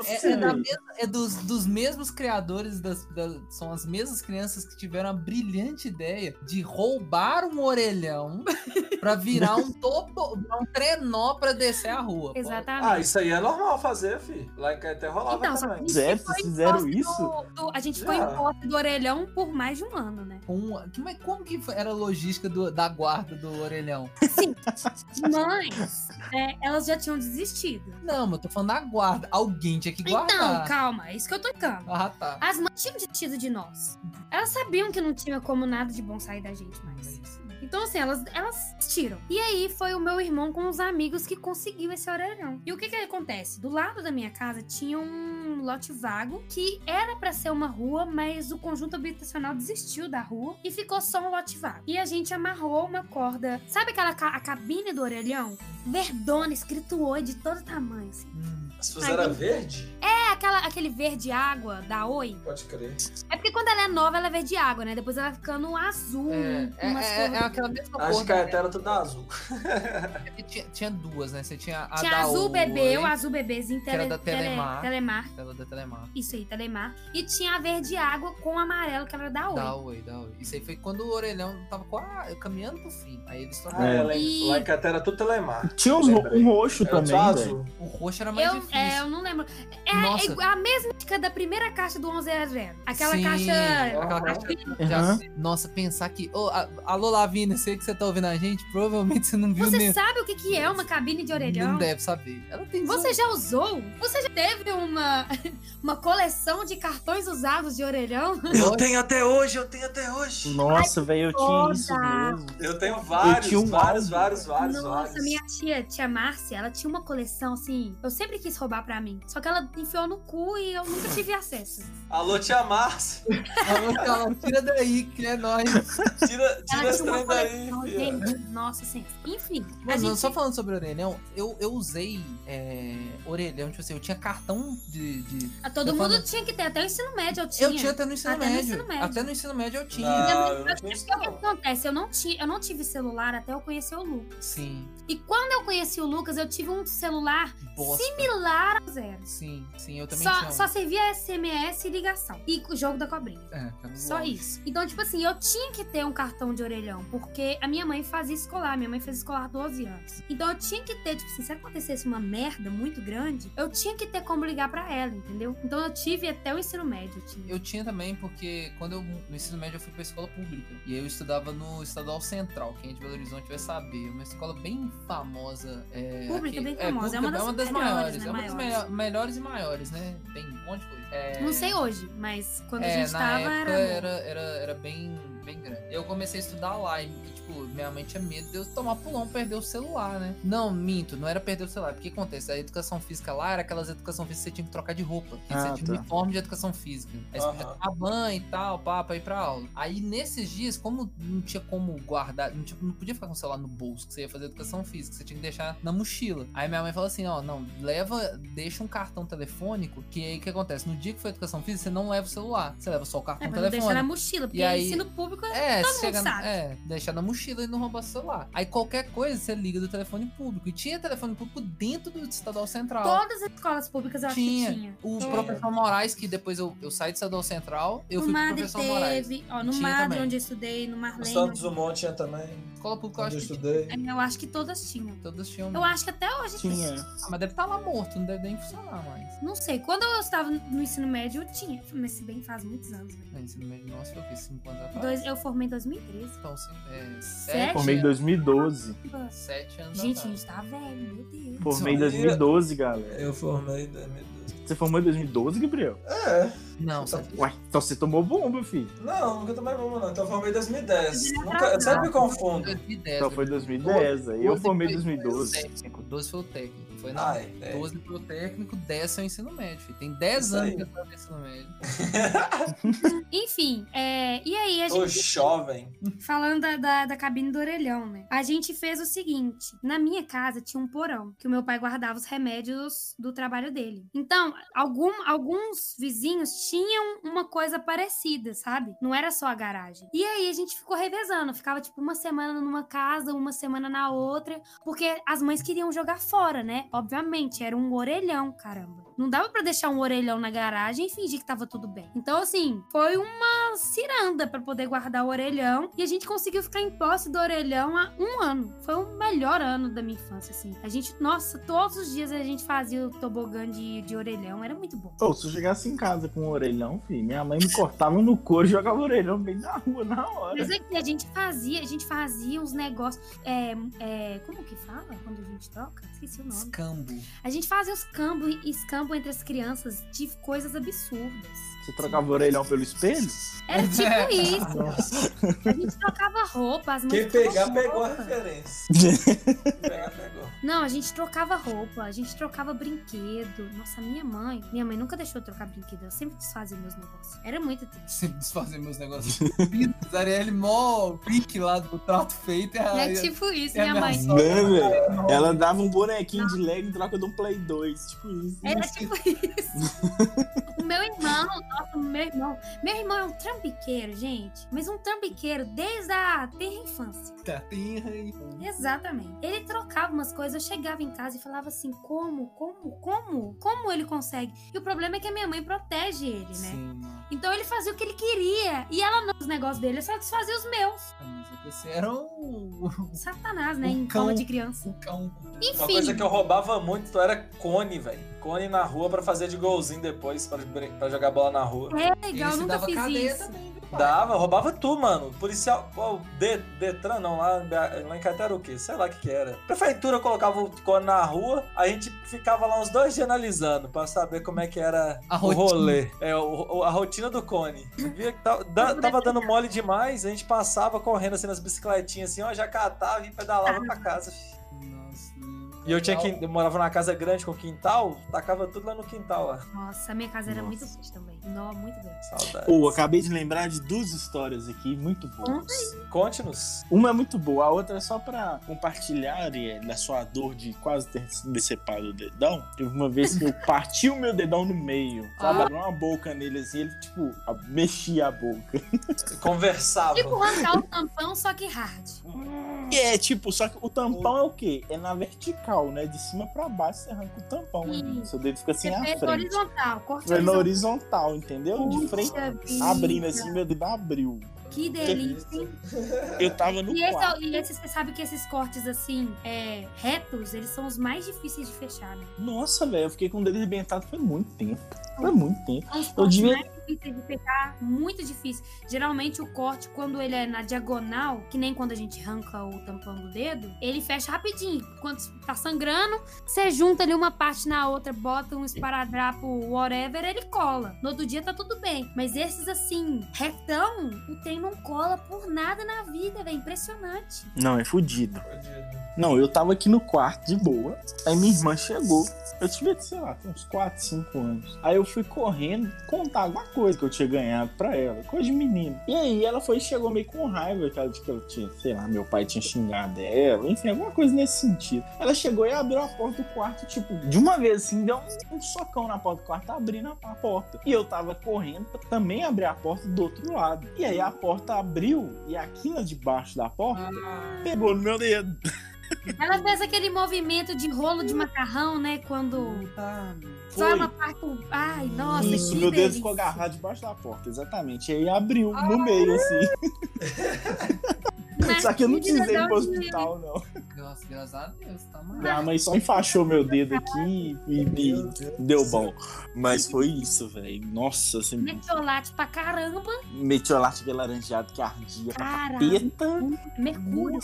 Speaker 1: É, é da mesma- é dos, dos mesmos criadores, das, da- são as mesmas crianças que tiveram a brilhante ideia de roubar um orelhão pra virar um topo, virar um trenó pra descer a rua. pô.
Speaker 2: Exatamente.
Speaker 5: Ah, isso aí é normal fazer, fi. Lá em Caeté rolava
Speaker 2: Então, só que a
Speaker 5: também.
Speaker 2: em
Speaker 4: fizeram isso?
Speaker 2: Do- do- a gente ficou
Speaker 5: Já.
Speaker 2: em posse do orelhão por mais de um ano, né?
Speaker 1: Que- mas como que foi- era a logística do- da guarda do orelhão?
Speaker 2: Mas é, elas já tinham desistido.
Speaker 1: Não, mas eu tô falando da guarda. Alguém tinha que
Speaker 2: Então,
Speaker 1: guardar.
Speaker 2: calma, é isso que eu tô ficando.
Speaker 1: Ah, tá.
Speaker 2: As mães tinham desistido de nós. Elas sabiam que não tinha como nada de bom sair da gente mais. Então, assim, elas, elas tiram. E aí foi o meu irmão com os amigos que conseguiu esse orelhão. E o que que acontece? Do lado da minha casa tinha um lote vago que era pra ser uma rua, mas o conjunto habitacional desistiu da rua e ficou só um lote vago. E a gente amarrou uma corda. Sabe aquela ca- a cabine do orelhão? Verdona, escrito oi de todo tamanho. Assim.
Speaker 1: Hum,
Speaker 5: Se fizeram
Speaker 2: Ai,
Speaker 5: verde,
Speaker 2: É aquela, aquele verde água da Oi.
Speaker 5: pode crer.
Speaker 2: É porque quando ela é nova, ela é verde água, né? Depois ela vai ficando azul.
Speaker 1: é, é, é- é aquela mesma
Speaker 5: Acho
Speaker 1: cor.
Speaker 5: que a
Speaker 1: né?
Speaker 5: Etera tudo azul.
Speaker 1: É Tinha, tinha duas, né? Você tinha a
Speaker 2: Tinha
Speaker 1: da
Speaker 2: azul bebê, o
Speaker 1: Oi,
Speaker 2: azul bebezinho,
Speaker 1: que era
Speaker 2: tele,
Speaker 1: da
Speaker 2: tele-
Speaker 1: Telemar.
Speaker 2: telemar.
Speaker 1: Aquela da Telemar.
Speaker 2: Isso aí, telemar. E tinha a verde água com amarelo, que era da Oi.
Speaker 1: Da Oi, da Oi. Isso aí foi quando o orelhão tava quase caminhando pro fim. Aí eles.
Speaker 5: Ah,
Speaker 4: É.
Speaker 5: ela,
Speaker 2: E-
Speaker 5: lá em Catera tudo telemar.
Speaker 4: Tinha um, um roxo
Speaker 5: Era
Speaker 4: também,
Speaker 5: azul.
Speaker 1: O roxo era mais
Speaker 2: Eu,
Speaker 1: difícil.
Speaker 2: É, eu não lembro. É,
Speaker 1: Nossa.
Speaker 2: é a mesma dica da primeira caixa do 11 a 0. Aquela
Speaker 1: Sim,
Speaker 2: caixa.
Speaker 1: Aquela caixa já- Nossa, pensar que. Ô, a- alô, Lavínia, sei que você tá ouvindo a gente. Provavelmente você não viu
Speaker 2: Você
Speaker 1: nem.
Speaker 2: sabe o que, que é uma cabine de orelhão?
Speaker 1: Não deve saber. Ela tem
Speaker 2: Você já usou? Você já teve uma, uma coleção de cartões usados de orelhão?
Speaker 5: Eu tenho até hoje, eu tenho até hoje.
Speaker 4: Nossa, velho, eu tinha isso mesmo.
Speaker 5: Eu tenho vários,
Speaker 4: tinha um
Speaker 5: vários, vários, vários,
Speaker 2: Nossa,
Speaker 5: vários.
Speaker 2: minha tia, tia Márcia, ela tinha uma coleção assim. Eu sempre quis roubar pra mim. Só que ela enfiou no cu e eu nunca tive acesso.
Speaker 5: Alô, tia Márcia.
Speaker 1: Alô, Carla, tira daí, que é nóis.
Speaker 5: Tira, tira
Speaker 2: Ela
Speaker 5: esse
Speaker 2: tinha uma
Speaker 5: trem daí,
Speaker 2: gente. Nossa senhora. Enfim, a
Speaker 1: Mano,
Speaker 2: gente...
Speaker 1: só falando sobre orelhão, eu, eu usei é, orelhão, tipo assim, eu tinha cartão de. de-
Speaker 2: a todo
Speaker 1: eu
Speaker 2: mundo
Speaker 1: falando-
Speaker 2: tinha que ter, até o ensino médio eu tinha.
Speaker 1: Eu tinha até no ensino
Speaker 2: Até no
Speaker 1: médio.
Speaker 2: ensino médio.
Speaker 1: Até no ensino médio eu tinha.
Speaker 5: Não, eu não tinha
Speaker 2: o que acontece? Eu não, ti, eu não tive celular até eu conhecer o Lucas.
Speaker 1: Sim.
Speaker 2: E quando eu conheci o Lucas, eu tive um celular
Speaker 1: Bosta.
Speaker 2: similar ao zero.
Speaker 1: Sim, sim, eu também
Speaker 2: Só,
Speaker 1: tinha.
Speaker 2: só servia SMS e ligação. E o jogo da cobrinha.
Speaker 1: É, cara,
Speaker 2: Só
Speaker 1: lógico.
Speaker 2: isso. Então, tipo assim, eu tinha que ter um cartão de orelhão, porque a minha mãe fazia escolar, minha mãe fez escolar 12 anos. Então eu tinha que ter, tipo assim, se acontecesse uma merda muito grande, eu tinha que ter como ligar pra ela, entendeu? Então eu tive até o ensino médio. Eu tinha.
Speaker 1: Eu tinha também, porque quando eu, no ensino médio eu fui pra escola pública. E aí eu estudava no Estadual Central. Quem é de Belo Horizonte vai saber. Uma escola bem famosa. É,
Speaker 2: Pública,
Speaker 1: aqui-
Speaker 2: bem famosa. É uma das
Speaker 1: das
Speaker 2: melhores,
Speaker 1: maiores.
Speaker 2: né?
Speaker 1: É uma
Speaker 2: Maiores.
Speaker 1: melho- melhores e maiores, né? Tem um monte de coisa. É,
Speaker 2: Não sei hoje, mas quando a
Speaker 1: é,
Speaker 2: gente
Speaker 1: na
Speaker 2: tava
Speaker 1: época
Speaker 2: era.
Speaker 1: era, era, era bem, bem grande. Eu comecei a estudar lá e, tipo, minha mãe tinha medo de eu tomar pulão, perder o celular, né? Não, minto, não era perder o celular. Porque o que acontece? A educação física lá era aquelas educação física que você tinha que trocar de roupa. Que
Speaker 4: Ah,
Speaker 1: você tinha
Speaker 4: tá.
Speaker 1: uniforme de educação física. Aí você podia
Speaker 5: Aham.
Speaker 1: tomar banho e tal, pá, pra ir pra aula. Aí nesses dias, como não tinha como guardar, não, tinha- não podia ficar com o celular no bolso, que você ia fazer educação física, você tinha que deixar na mochila. Aí minha mãe falou assim: ó, não, leva, deixa um cartão telefônico, que aí o que acontece? No dia que for educação física, você não leva o celular, você leva só o
Speaker 2: É,
Speaker 1: cartão
Speaker 2: pra não deixar na
Speaker 1: telefônico.
Speaker 2: mochila, porque
Speaker 1: E aí-
Speaker 2: ensino público é.
Speaker 1: É,
Speaker 2: todo
Speaker 1: chega,
Speaker 2: mundo sabe.
Speaker 1: é, deixar na mochila e não roubar o celular. Aí qualquer coisa você liga do telefone público. E tinha telefone público dentro do estadual central.
Speaker 2: Todas as escolas públicas eu acho
Speaker 1: Tinha.
Speaker 2: que tinha.
Speaker 1: O
Speaker 2: Tinha.
Speaker 1: professor Moraes, que depois eu, eu saí do estadual central, eu
Speaker 2: no
Speaker 1: fui pro
Speaker 2: Madre
Speaker 1: professor Moraes.
Speaker 2: teve, ó, no
Speaker 1: Tinha
Speaker 2: Madre
Speaker 1: também.
Speaker 2: onde eu estudei, no Marlene.
Speaker 5: Santos Dumont tinha também.
Speaker 1: Escola pública eu
Speaker 5: Onde eu
Speaker 1: acho que
Speaker 5: estudei.
Speaker 2: É, Eu acho que todas tinham.
Speaker 1: todas tinham.
Speaker 2: Eu acho que até hoje
Speaker 4: Tinha.
Speaker 1: Ah, mas deve estar lá morto, não deve nem funcionar mais.
Speaker 2: Não sei. Quando eu estava no ensino médio, eu tinha. Mas se bem faz muitos anos. né?
Speaker 1: No ensino médio nosso foi o quê? 5 anos atrás?
Speaker 2: Dois, eu formei em 2013.
Speaker 1: Então, sim, é,
Speaker 2: Sete?
Speaker 1: sete,
Speaker 4: Formei em 2012.
Speaker 1: 7 anos
Speaker 2: Gente, a gente tá velho, meu Deus.
Speaker 4: Formei em
Speaker 5: Isso aí.
Speaker 4: 2012, galera.
Speaker 5: Eu formei em 2012.
Speaker 4: Você formou em 2012, Gabriel?
Speaker 5: É.
Speaker 1: Não, sete.
Speaker 4: Ué, então você tomou bomba, filho.
Speaker 5: Não, nunca tomei bomba, não. Então eu formei em 2010.
Speaker 2: Ele é
Speaker 5: Nunca, eu sempre me confundo.
Speaker 1: 2010.
Speaker 4: Então foi 2010. Aí eu
Speaker 1: 12
Speaker 4: formei em
Speaker 1: foi- foi o
Speaker 4: 2012.
Speaker 1: técnico, 12 foi o técnico. Foi na
Speaker 5: Ai, é.
Speaker 1: 12 foi o técnico, 10 foi o ensino médio. filho. Tem 10
Speaker 5: Isso
Speaker 1: anos
Speaker 5: aí.
Speaker 1: que eu tava no ensino médio.
Speaker 2: Enfim, é, e aí a
Speaker 5: Ô,
Speaker 2: gente.
Speaker 5: jovem.
Speaker 2: Falando da, da, da cabine do orelhão, né? A gente fez o seguinte: na minha casa tinha um porão que o meu pai guardava os remédios do trabalho dele. Então, algum, alguns vizinhos tinham uma coisa parecida, sabe? Não era só a garagem. E aí a gente ficou revezando, ficava tipo uma semana numa casa, uma semana na outra, porque as mães queriam jogar fora, né? Obviamente, era um orelhão, caramba. Não dava pra deixar um orelhão na garagem e fingir que tava tudo bem. Então, assim, foi uma ciranda pra poder guardar o orelhão. E a gente conseguiu ficar em posse do orelhão há um ano. Foi o melhor ano da minha infância, assim. A gente, nossa, todos os dias a gente fazia o tobogã de, de orelhão. Era muito bom.
Speaker 4: Pô, se eu chegasse em casa com um orelhão, filho, minha mãe me cortava no couro e jogava o orelhão bem na rua, na hora.
Speaker 2: Mas é que a gente fazia, a gente fazia uns negócios. É, é, como que fala quando a gente troca? Esqueci o nome.
Speaker 1: Escambo.
Speaker 2: A gente fazia os cambo e escambo entre as crianças de coisas absurdas.
Speaker 4: Você trocava o orelhão pelo espelho?
Speaker 2: Era tipo
Speaker 1: É.
Speaker 2: isso.
Speaker 4: Nossa.
Speaker 2: A gente trocava roupa, as mães
Speaker 5: Quem pegar, pegou a
Speaker 2: roupa.
Speaker 5: referência. Quem pegar, pegou.
Speaker 2: Não, a gente trocava roupa, a gente trocava brinquedo. Nossa, minha mãe. Minha mãe nunca deixou eu trocar brinquedo. Ela sempre desfazia meus negócios. Era muito triste.
Speaker 1: Sempre desfazer meus negócios. Arielle mó pique lá do trato feito. É,
Speaker 2: é tipo isso,
Speaker 1: é
Speaker 2: minha mãe.
Speaker 4: velho? Ela dava um bonequinho de Lego em troca de um Play 2. Tipo isso.
Speaker 2: Era tipo isso. o meu irmão, nossa, meu irmão. Meu irmão é um trambiqueiro, gente. Mas um trambiqueiro desde a terra infância.
Speaker 1: Tá, tem aí.
Speaker 2: Exatamente. Ele trocava umas coisas, eu chegava em casa e falava assim: como, como, como? Como ele consegue? E o problema é que a minha mãe protege ele, né?
Speaker 1: Sim.
Speaker 2: Então ele fazia o que ele queria. E ela não, os negócios dele, eu só desfazia os meus.
Speaker 1: Você era um.
Speaker 2: Satanás, né?
Speaker 1: Um
Speaker 2: Em
Speaker 1: cão.
Speaker 2: forma de criança.
Speaker 1: um cão.
Speaker 5: Uma
Speaker 2: Enfim.
Speaker 5: coisa que eu roubava muito era cone, velho. Cone na rua pra fazer de golzinho depois, pra, pra jogar bola na rua.
Speaker 2: É legal, nunca
Speaker 1: dava
Speaker 2: fiz isso.
Speaker 1: também, viu?
Speaker 5: Dava, roubava tudo, mano. Policial, ó, De, Detran não, lá, lá em Caetano era o quê? Sei lá o que que era. Prefeitura colocava o cone na rua, a gente ficava lá uns dois dias analisando pra saber como é que era
Speaker 1: A
Speaker 5: o
Speaker 1: rotina.
Speaker 5: rolê. É, o- o- a rotina do cone. Via que tava, da- tava dando mole demais, a gente passava correndo assim nas bicicletinhas assim, ó, já catava e pedalava pra casa. E eu tinha que. Eu morava numa casa grande com quintal, tacava tudo lá no quintal lá.
Speaker 2: Nossa, a minha casa era
Speaker 4: Nossa.
Speaker 2: muito grande também. Nó, muito grande.
Speaker 5: Saudade.
Speaker 4: Pô, acabei de lembrar de duas histórias aqui muito boas.
Speaker 5: Conte-nos.
Speaker 4: Uma é muito boa, a outra é só pra compartilhar Ariel, da sua dor de quase ter decepado o dedão. Teve uma vez que eu parti o meu dedão no meio, sabe?
Speaker 1: Ah.
Speaker 4: Abri uma boca nele assim, ele, tipo, a- mexia a boca.
Speaker 5: Conversava.
Speaker 2: Tipo arrancar o tampão, só que hard.
Speaker 4: E é tipo, só que o tampão é o quê? É na vertical, né? De cima pra baixo você arranca o tampão. né? Seu dedo fica assim
Speaker 2: Você
Speaker 4: à frente.
Speaker 2: horizontal,
Speaker 4: na
Speaker 2: horizontal.
Speaker 4: horizontal, entendeu? De frente,
Speaker 2: Puxa vida,
Speaker 4: abrindo assim, meu dedo abriu.
Speaker 2: Que delícia. hein?
Speaker 4: Eu tava no
Speaker 2: E esse, e esse, você sabe que esses cortes assim, é, retos, eles são os mais difíceis de fechar, né?
Speaker 4: Nossa, velho, eu fiquei com o dedo arrebentado foi muito tempo. Foi muito tempo.
Speaker 2: Cortes
Speaker 4: devia-
Speaker 2: difíceis de fechar, muito difícil. Geralmente o corte, quando ele é na diagonal, que nem quando a gente arranca o tampão do dedo, ele fecha rapidinho. Quando tá sangrando, você junta ali uma parte na outra, bota um esparadrapo, whatever, ele cola. No outro dia tá tudo bem. Mas esses assim, retão, o trem não cola por nada na vida, velho. Impressionante.
Speaker 4: Não, é fudido. Não, eu tava aqui no quarto de boa. Aí minha irmã chegou. Eu tinha, sei lá, uns 4, 5 anos. Aí eu fui correndo contar alguma coisa que eu tinha ganhado pra ela. Coisa de menino. E aí ela foi e chegou meio com raiva, aquela de que ela tinha, sei lá, meu pai tinha xingado ela. Enfim, alguma coisa nesse sentido. Ela chegou e abriu a porta do quarto, tipo, de uma vez assim, deu um, um socão na porta do quarto, abrindo a, a porta. E eu tava correndo pra também abrir a porta do outro lado. E aí a porta abriu e a quina debaixo da porta pegou no meu dedo.
Speaker 2: Ela fez aquele movimento de rolo de macarrão, né? Quando só é
Speaker 4: Foi.
Speaker 2: uma parte. Ai, nossa,
Speaker 4: Isso,
Speaker 2: que
Speaker 4: meu dedo
Speaker 2: delícia.
Speaker 4: ficou agarrado debaixo da porta, exatamente. E aí abriu no meio, assim. Só que eu não precisei ir pro hospital, não.
Speaker 1: Nossa, graças a Deus, tá mal.
Speaker 4: Minha mãe só enfaixou meu dedo aqui e me deu bom. Mas foi isso, velho. Nossa, assim,
Speaker 2: Metiolate pra caramba.
Speaker 4: metiolate laranjado que ardia pra capeta.
Speaker 2: Mercúrio.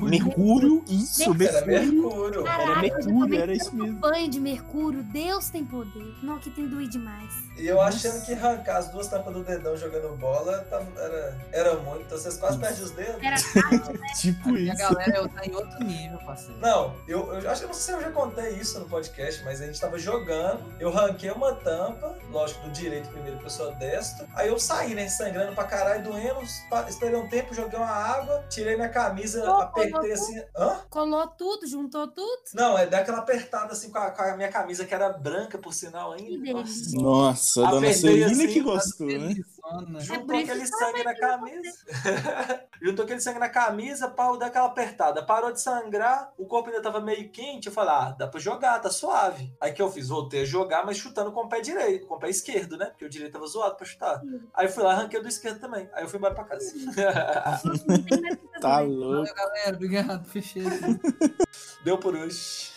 Speaker 4: Mercúrio, isso,
Speaker 5: Era
Speaker 4: mercúrio.
Speaker 5: Mercúrio.
Speaker 4: Era
Speaker 2: Caraca, já
Speaker 4: mercúrio, era isso mesmo.
Speaker 2: banho de mercúrio. Deus tem poder. Não, que tem doído demais.
Speaker 5: E eu achando que arrancar as duas tampas do dedão jogando bola tava- era, era muito. Então vocês quase perdem os dedos.
Speaker 2: Era tarde, né?
Speaker 4: Tipo
Speaker 1: A
Speaker 4: isso.
Speaker 1: galera eu tá em outro nível, parceiro.
Speaker 5: Não, eu, eu acho que eu não sei se eu já contei isso no podcast, mas a gente tava jogando, eu ranquei uma tampa, lógico, do direito primeiro pra sua destra. Aí eu saí, né, sangrando pra caralho, doendo, esperei um tempo, joguei uma água, tirei minha camisa,
Speaker 2: Oh,
Speaker 5: apertei assim. Hã?
Speaker 2: Colou tudo, juntou tudo.
Speaker 5: Não, é daquela apertada assim com a, com a minha camisa que era branca, por sinal
Speaker 2: Que
Speaker 5: ainda.
Speaker 2: delícia.
Speaker 4: Nossa, a dona Celina
Speaker 5: assim,
Speaker 4: que gostou, né?
Speaker 2: É
Speaker 5: Juntou
Speaker 2: isso
Speaker 5: aquele
Speaker 2: que
Speaker 5: sangue na camisa. Juntou aquele sangue na camisa, pau, dá aquela apertada. Parou de sangrar, o corpo ainda tava meio quente. Eu falei, ah, dá pra jogar, tá suave. Aí que eu fiz? Voltei a jogar, mas chutando com o pé direito, com o pé esquerdo, né? Porque o direito tava zoado pra chutar. Aí eu fui lá, arranquei do esquerdo também. Aí eu fui embora pra casa.
Speaker 4: Tá louco.
Speaker 1: Valeu, galera. Obrigado. Fechei.
Speaker 5: Deu por hoje.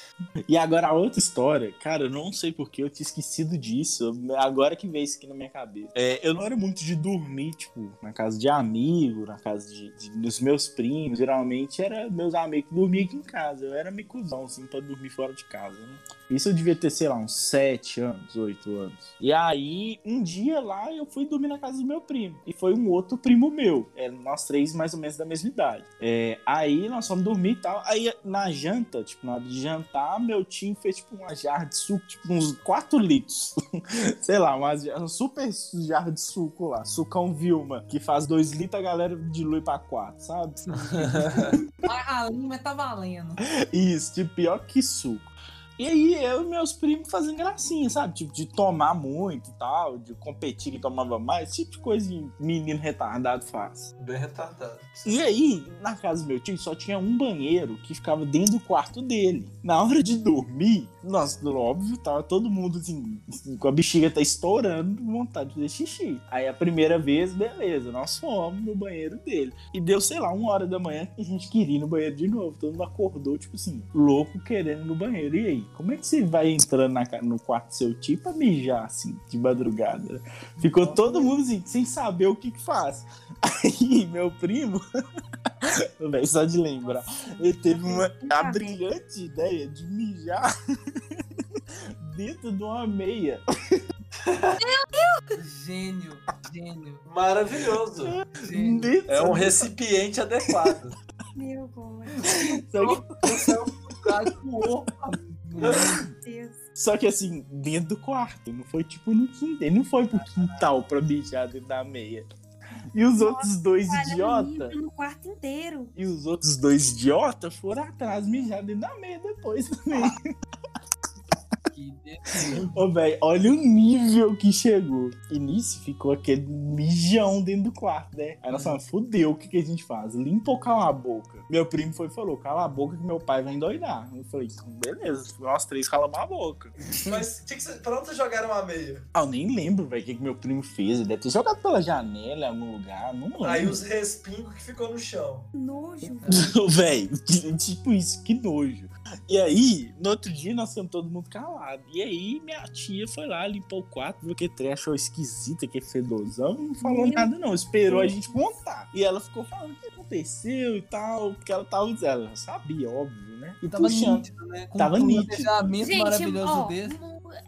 Speaker 4: E agora a outra história, cara, eu não sei porque eu tinha esquecido disso. Agora que veio isso aqui na minha cabeça. É, eu não era muito de dormir, tipo, na casa de amigo, na casa de, de- dos meus primos. Geralmente era meus amigos que dormiam aqui em casa. Eu era meio cuzão, assim, pra dormir fora de casa, né? Isso eu devia ter, sei lá, uns 7 anos, 8 anos. E aí, um dia lá, eu fui dormir na casa do meu primo. E foi um outro primo meu. É, nós três mais ou menos da mesma idade. É, aí nós fomos dormir e tal. Aí na janta, tipo, na hora de jantar, meu tio fez tipo uma jarra de suco, tipo uns 4 litros. sei lá, uma, um super jarra de suco lá. Sucão Vilma, que faz 2 litros, a galera dilui pra 4, sabe?
Speaker 1: Vai ralinho, mas tá valendo.
Speaker 4: Isso, tipo, pior que suco. E aí eu e meus primos fazendo gracinha, sabe? Tipo, de tomar muito e tal, de competir que tomava mais, tipo de coisa que menino retardado faz.
Speaker 5: Bem retardado.
Speaker 4: E aí, na casa do meu tio, só tinha um banheiro que ficava dentro do quarto dele. Na hora de dormir, nossa, óbvio, tava todo mundo assim, com a bexiga tá estourando, vontade de fazer xixi. Aí a primeira vez, beleza, nós fomos no banheiro dele. E deu, sei lá, uma hora da manhã que a gente queria ir no banheiro de novo. Todo mundo acordou, tipo assim, louco querendo ir no banheiro. E aí? Como é que você vai entrando na, no quarto do seu tio pra mijar, assim, de madrugada? Ficou todo mundo assim, sem saber o que que faz. Aí, meu primo, véio, só de lembrar, ele teve uma a brilhante ideia de mijar dentro de uma meia.
Speaker 1: Gênio, gênio.
Speaker 5: Maravilhoso.
Speaker 1: gênio.
Speaker 5: É um recipiente adequado.
Speaker 2: Meu Deus.
Speaker 1: Cara do
Speaker 2: Meu Deus.
Speaker 4: Só que assim, dentro do quarto, não foi tipo no quintal, ele não foi pro quintal pra mijar dentro da meia. E os outros dois
Speaker 2: Cara,
Speaker 4: idiota,
Speaker 2: No quarto inteiro.
Speaker 4: e os outros dois idiota foram atrás mijar dentro da meia depois também.
Speaker 1: Que.
Speaker 4: Ô, velho, olha o nível que chegou. E nisso ficou aquele mijão dentro do quarto, né? Aí nós falamos, fudeu, o que, que a gente faz? Limpa ou cala a boca? Meu primo foi e falou, cala a boca que meu pai vai endoidar. Eu falei, então beleza, nós três calamos a boca.
Speaker 5: Mas que pra onde vocês jogaram uma meia?
Speaker 4: Ah, eu nem lembro, velho, o que, que meu primo fez. Ele deve ter jogado pela janela em algum lugar, não lembro.
Speaker 5: Aí os respingos que ficou no chão.
Speaker 2: Nojo.
Speaker 4: Véi, tipo isso, que nojo. E aí, no outro dia, nós ficamos todo mundo calado. E aí, minha tia foi lá, limpou o quarto, viu que trem, achou esquisito, que fedozão, não falou
Speaker 2: Meu
Speaker 4: nada não, esperou a gente contar. E ela ficou falando o que aconteceu e tal, porque ela tava, ela já sabia, óbvio, né? E
Speaker 1: Tava
Speaker 4: puxando.
Speaker 1: nítido, né? Com
Speaker 4: Tava
Speaker 1: um
Speaker 4: nítido.
Speaker 2: Gente,
Speaker 1: maravilhoso
Speaker 2: ó,
Speaker 1: desse.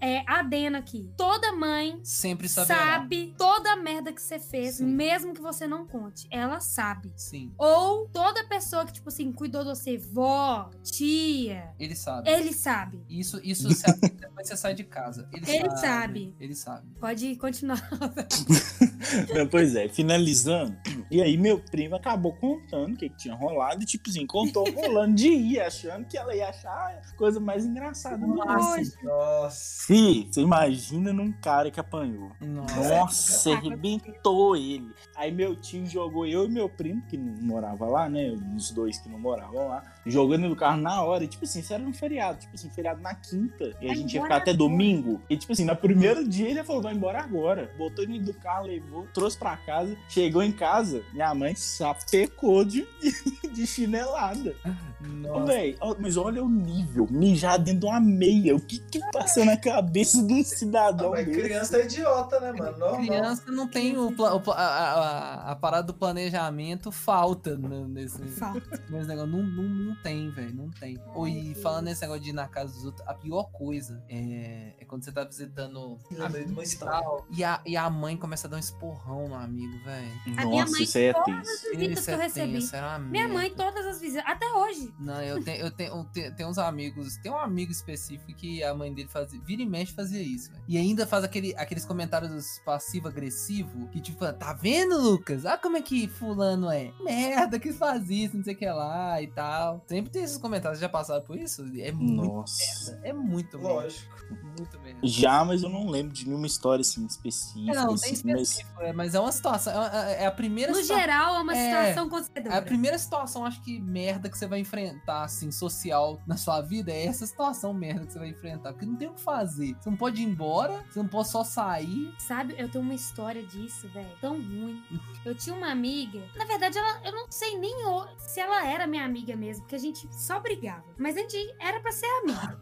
Speaker 2: É, adena aqui. Toda mãe
Speaker 1: Sempre saberá.
Speaker 2: sabe toda a merda que você fez,
Speaker 1: Sim.
Speaker 2: mesmo que você não conte. Ela sabe.
Speaker 1: Sim,
Speaker 2: Ou toda pessoa que, tipo assim, cuidou de você, vó, tia,
Speaker 1: ele sabe.
Speaker 2: ele sabe.
Speaker 1: Isso, isso se aplica depois você sai de casa. Ele,
Speaker 2: Ele
Speaker 1: sabe,
Speaker 2: sabe.
Speaker 1: Ele sabe.
Speaker 2: Pode continuar.
Speaker 4: Não, pois é, finalizando. E aí, meu primo acabou contando o que, que tinha rolado e, tipo assim, contou rolando de ir, achando que ela ia achar a coisa mais engraçada do mundo.
Speaker 2: Nojo.
Speaker 5: Nossa.
Speaker 4: Fih, você imagina num cara que apanhou.
Speaker 1: Nossa.
Speaker 4: Nossa, arrebentou ele. Aí meu tio jogou eu e meu primo, que não morava lá, né? Os dois que não moravam lá, jogando no carro na hora. E, tipo assim, isso era no feriado. Tipo assim, feriado na quinta. E a gente ia ficar até domingo. E, tipo assim, no primeiro dia ele falou: vai embora agora. Botou ele do carro, levou, trouxe pra casa. Chegou em casa, minha mãe sapecou de, de chinelada.
Speaker 1: Nossa.
Speaker 4: véi, mas olha o nível. Mijar dentro de uma meia. O que que passa na cabeça de um cidadão
Speaker 5: Mas
Speaker 4: desse?
Speaker 5: criança é idiota, né, mano? Normal.
Speaker 1: Criança não tem o, pla- o a, a- a parada do planejamento falta né, nesse,
Speaker 2: Falta.
Speaker 1: nesse negócio. Não, não, não tem, velho. Não tem. Ou, e falando nesse negócio de ir na casa dos outros, a pior coisa é, é quando você tá visitando e
Speaker 5: história.
Speaker 1: tal, e a, e a mãe começa a dar um esporrão no amigo, velho.
Speaker 4: Nossa,
Speaker 2: mãe
Speaker 4: isso aí é
Speaker 2: todas
Speaker 4: tenso.
Speaker 2: as visitas
Speaker 1: Isso
Speaker 2: que eu
Speaker 1: é
Speaker 2: recebi. Minha mãe,
Speaker 1: merda.
Speaker 2: todas as visitas, até hoje.
Speaker 1: Não, eu tenho, eu tenho, eu tenho, tenho- uns amigos, tem um amigo específico que a mãe dele fazia, vira e mexe fazia isso, velho. E ainda faz aquele, aqueles comentários passivo-agressivo, que tipo, tá vendo, Lucas? Ah, como é que fulano é? Merda, que faz isso, não sei o que lá e tal. Sempre tem esses comentários, já passaram por isso? É muito
Speaker 4: Nossa.
Speaker 1: merda, é muito merda,
Speaker 5: Lógico.
Speaker 1: muito merda.
Speaker 4: Já, mas eu não lembro de nenhuma história assim específica.
Speaker 1: É, não, tem
Speaker 4: assim, mas
Speaker 1: é, mas é uma situação, é, uma- é a primeira
Speaker 2: No
Speaker 1: situa-
Speaker 2: geral, é uma
Speaker 1: É,
Speaker 2: situação
Speaker 1: É
Speaker 2: constrangedora.
Speaker 1: a primeira situação, acho que merda que você vai enfrentar, assim, social na sua vida, é essa situação merda que você vai enfrentar. Porque não tem o que fazer. Você não pode ir embora, você não pode só sair.
Speaker 2: Sabe, eu tenho uma história disso, velho. Tão ruim. Eu tinha uma amiga. Na verdade, ela, eu não sei nem se ela era minha amiga mesmo, porque a gente só brigava. Mas a gente era pra ser amiga.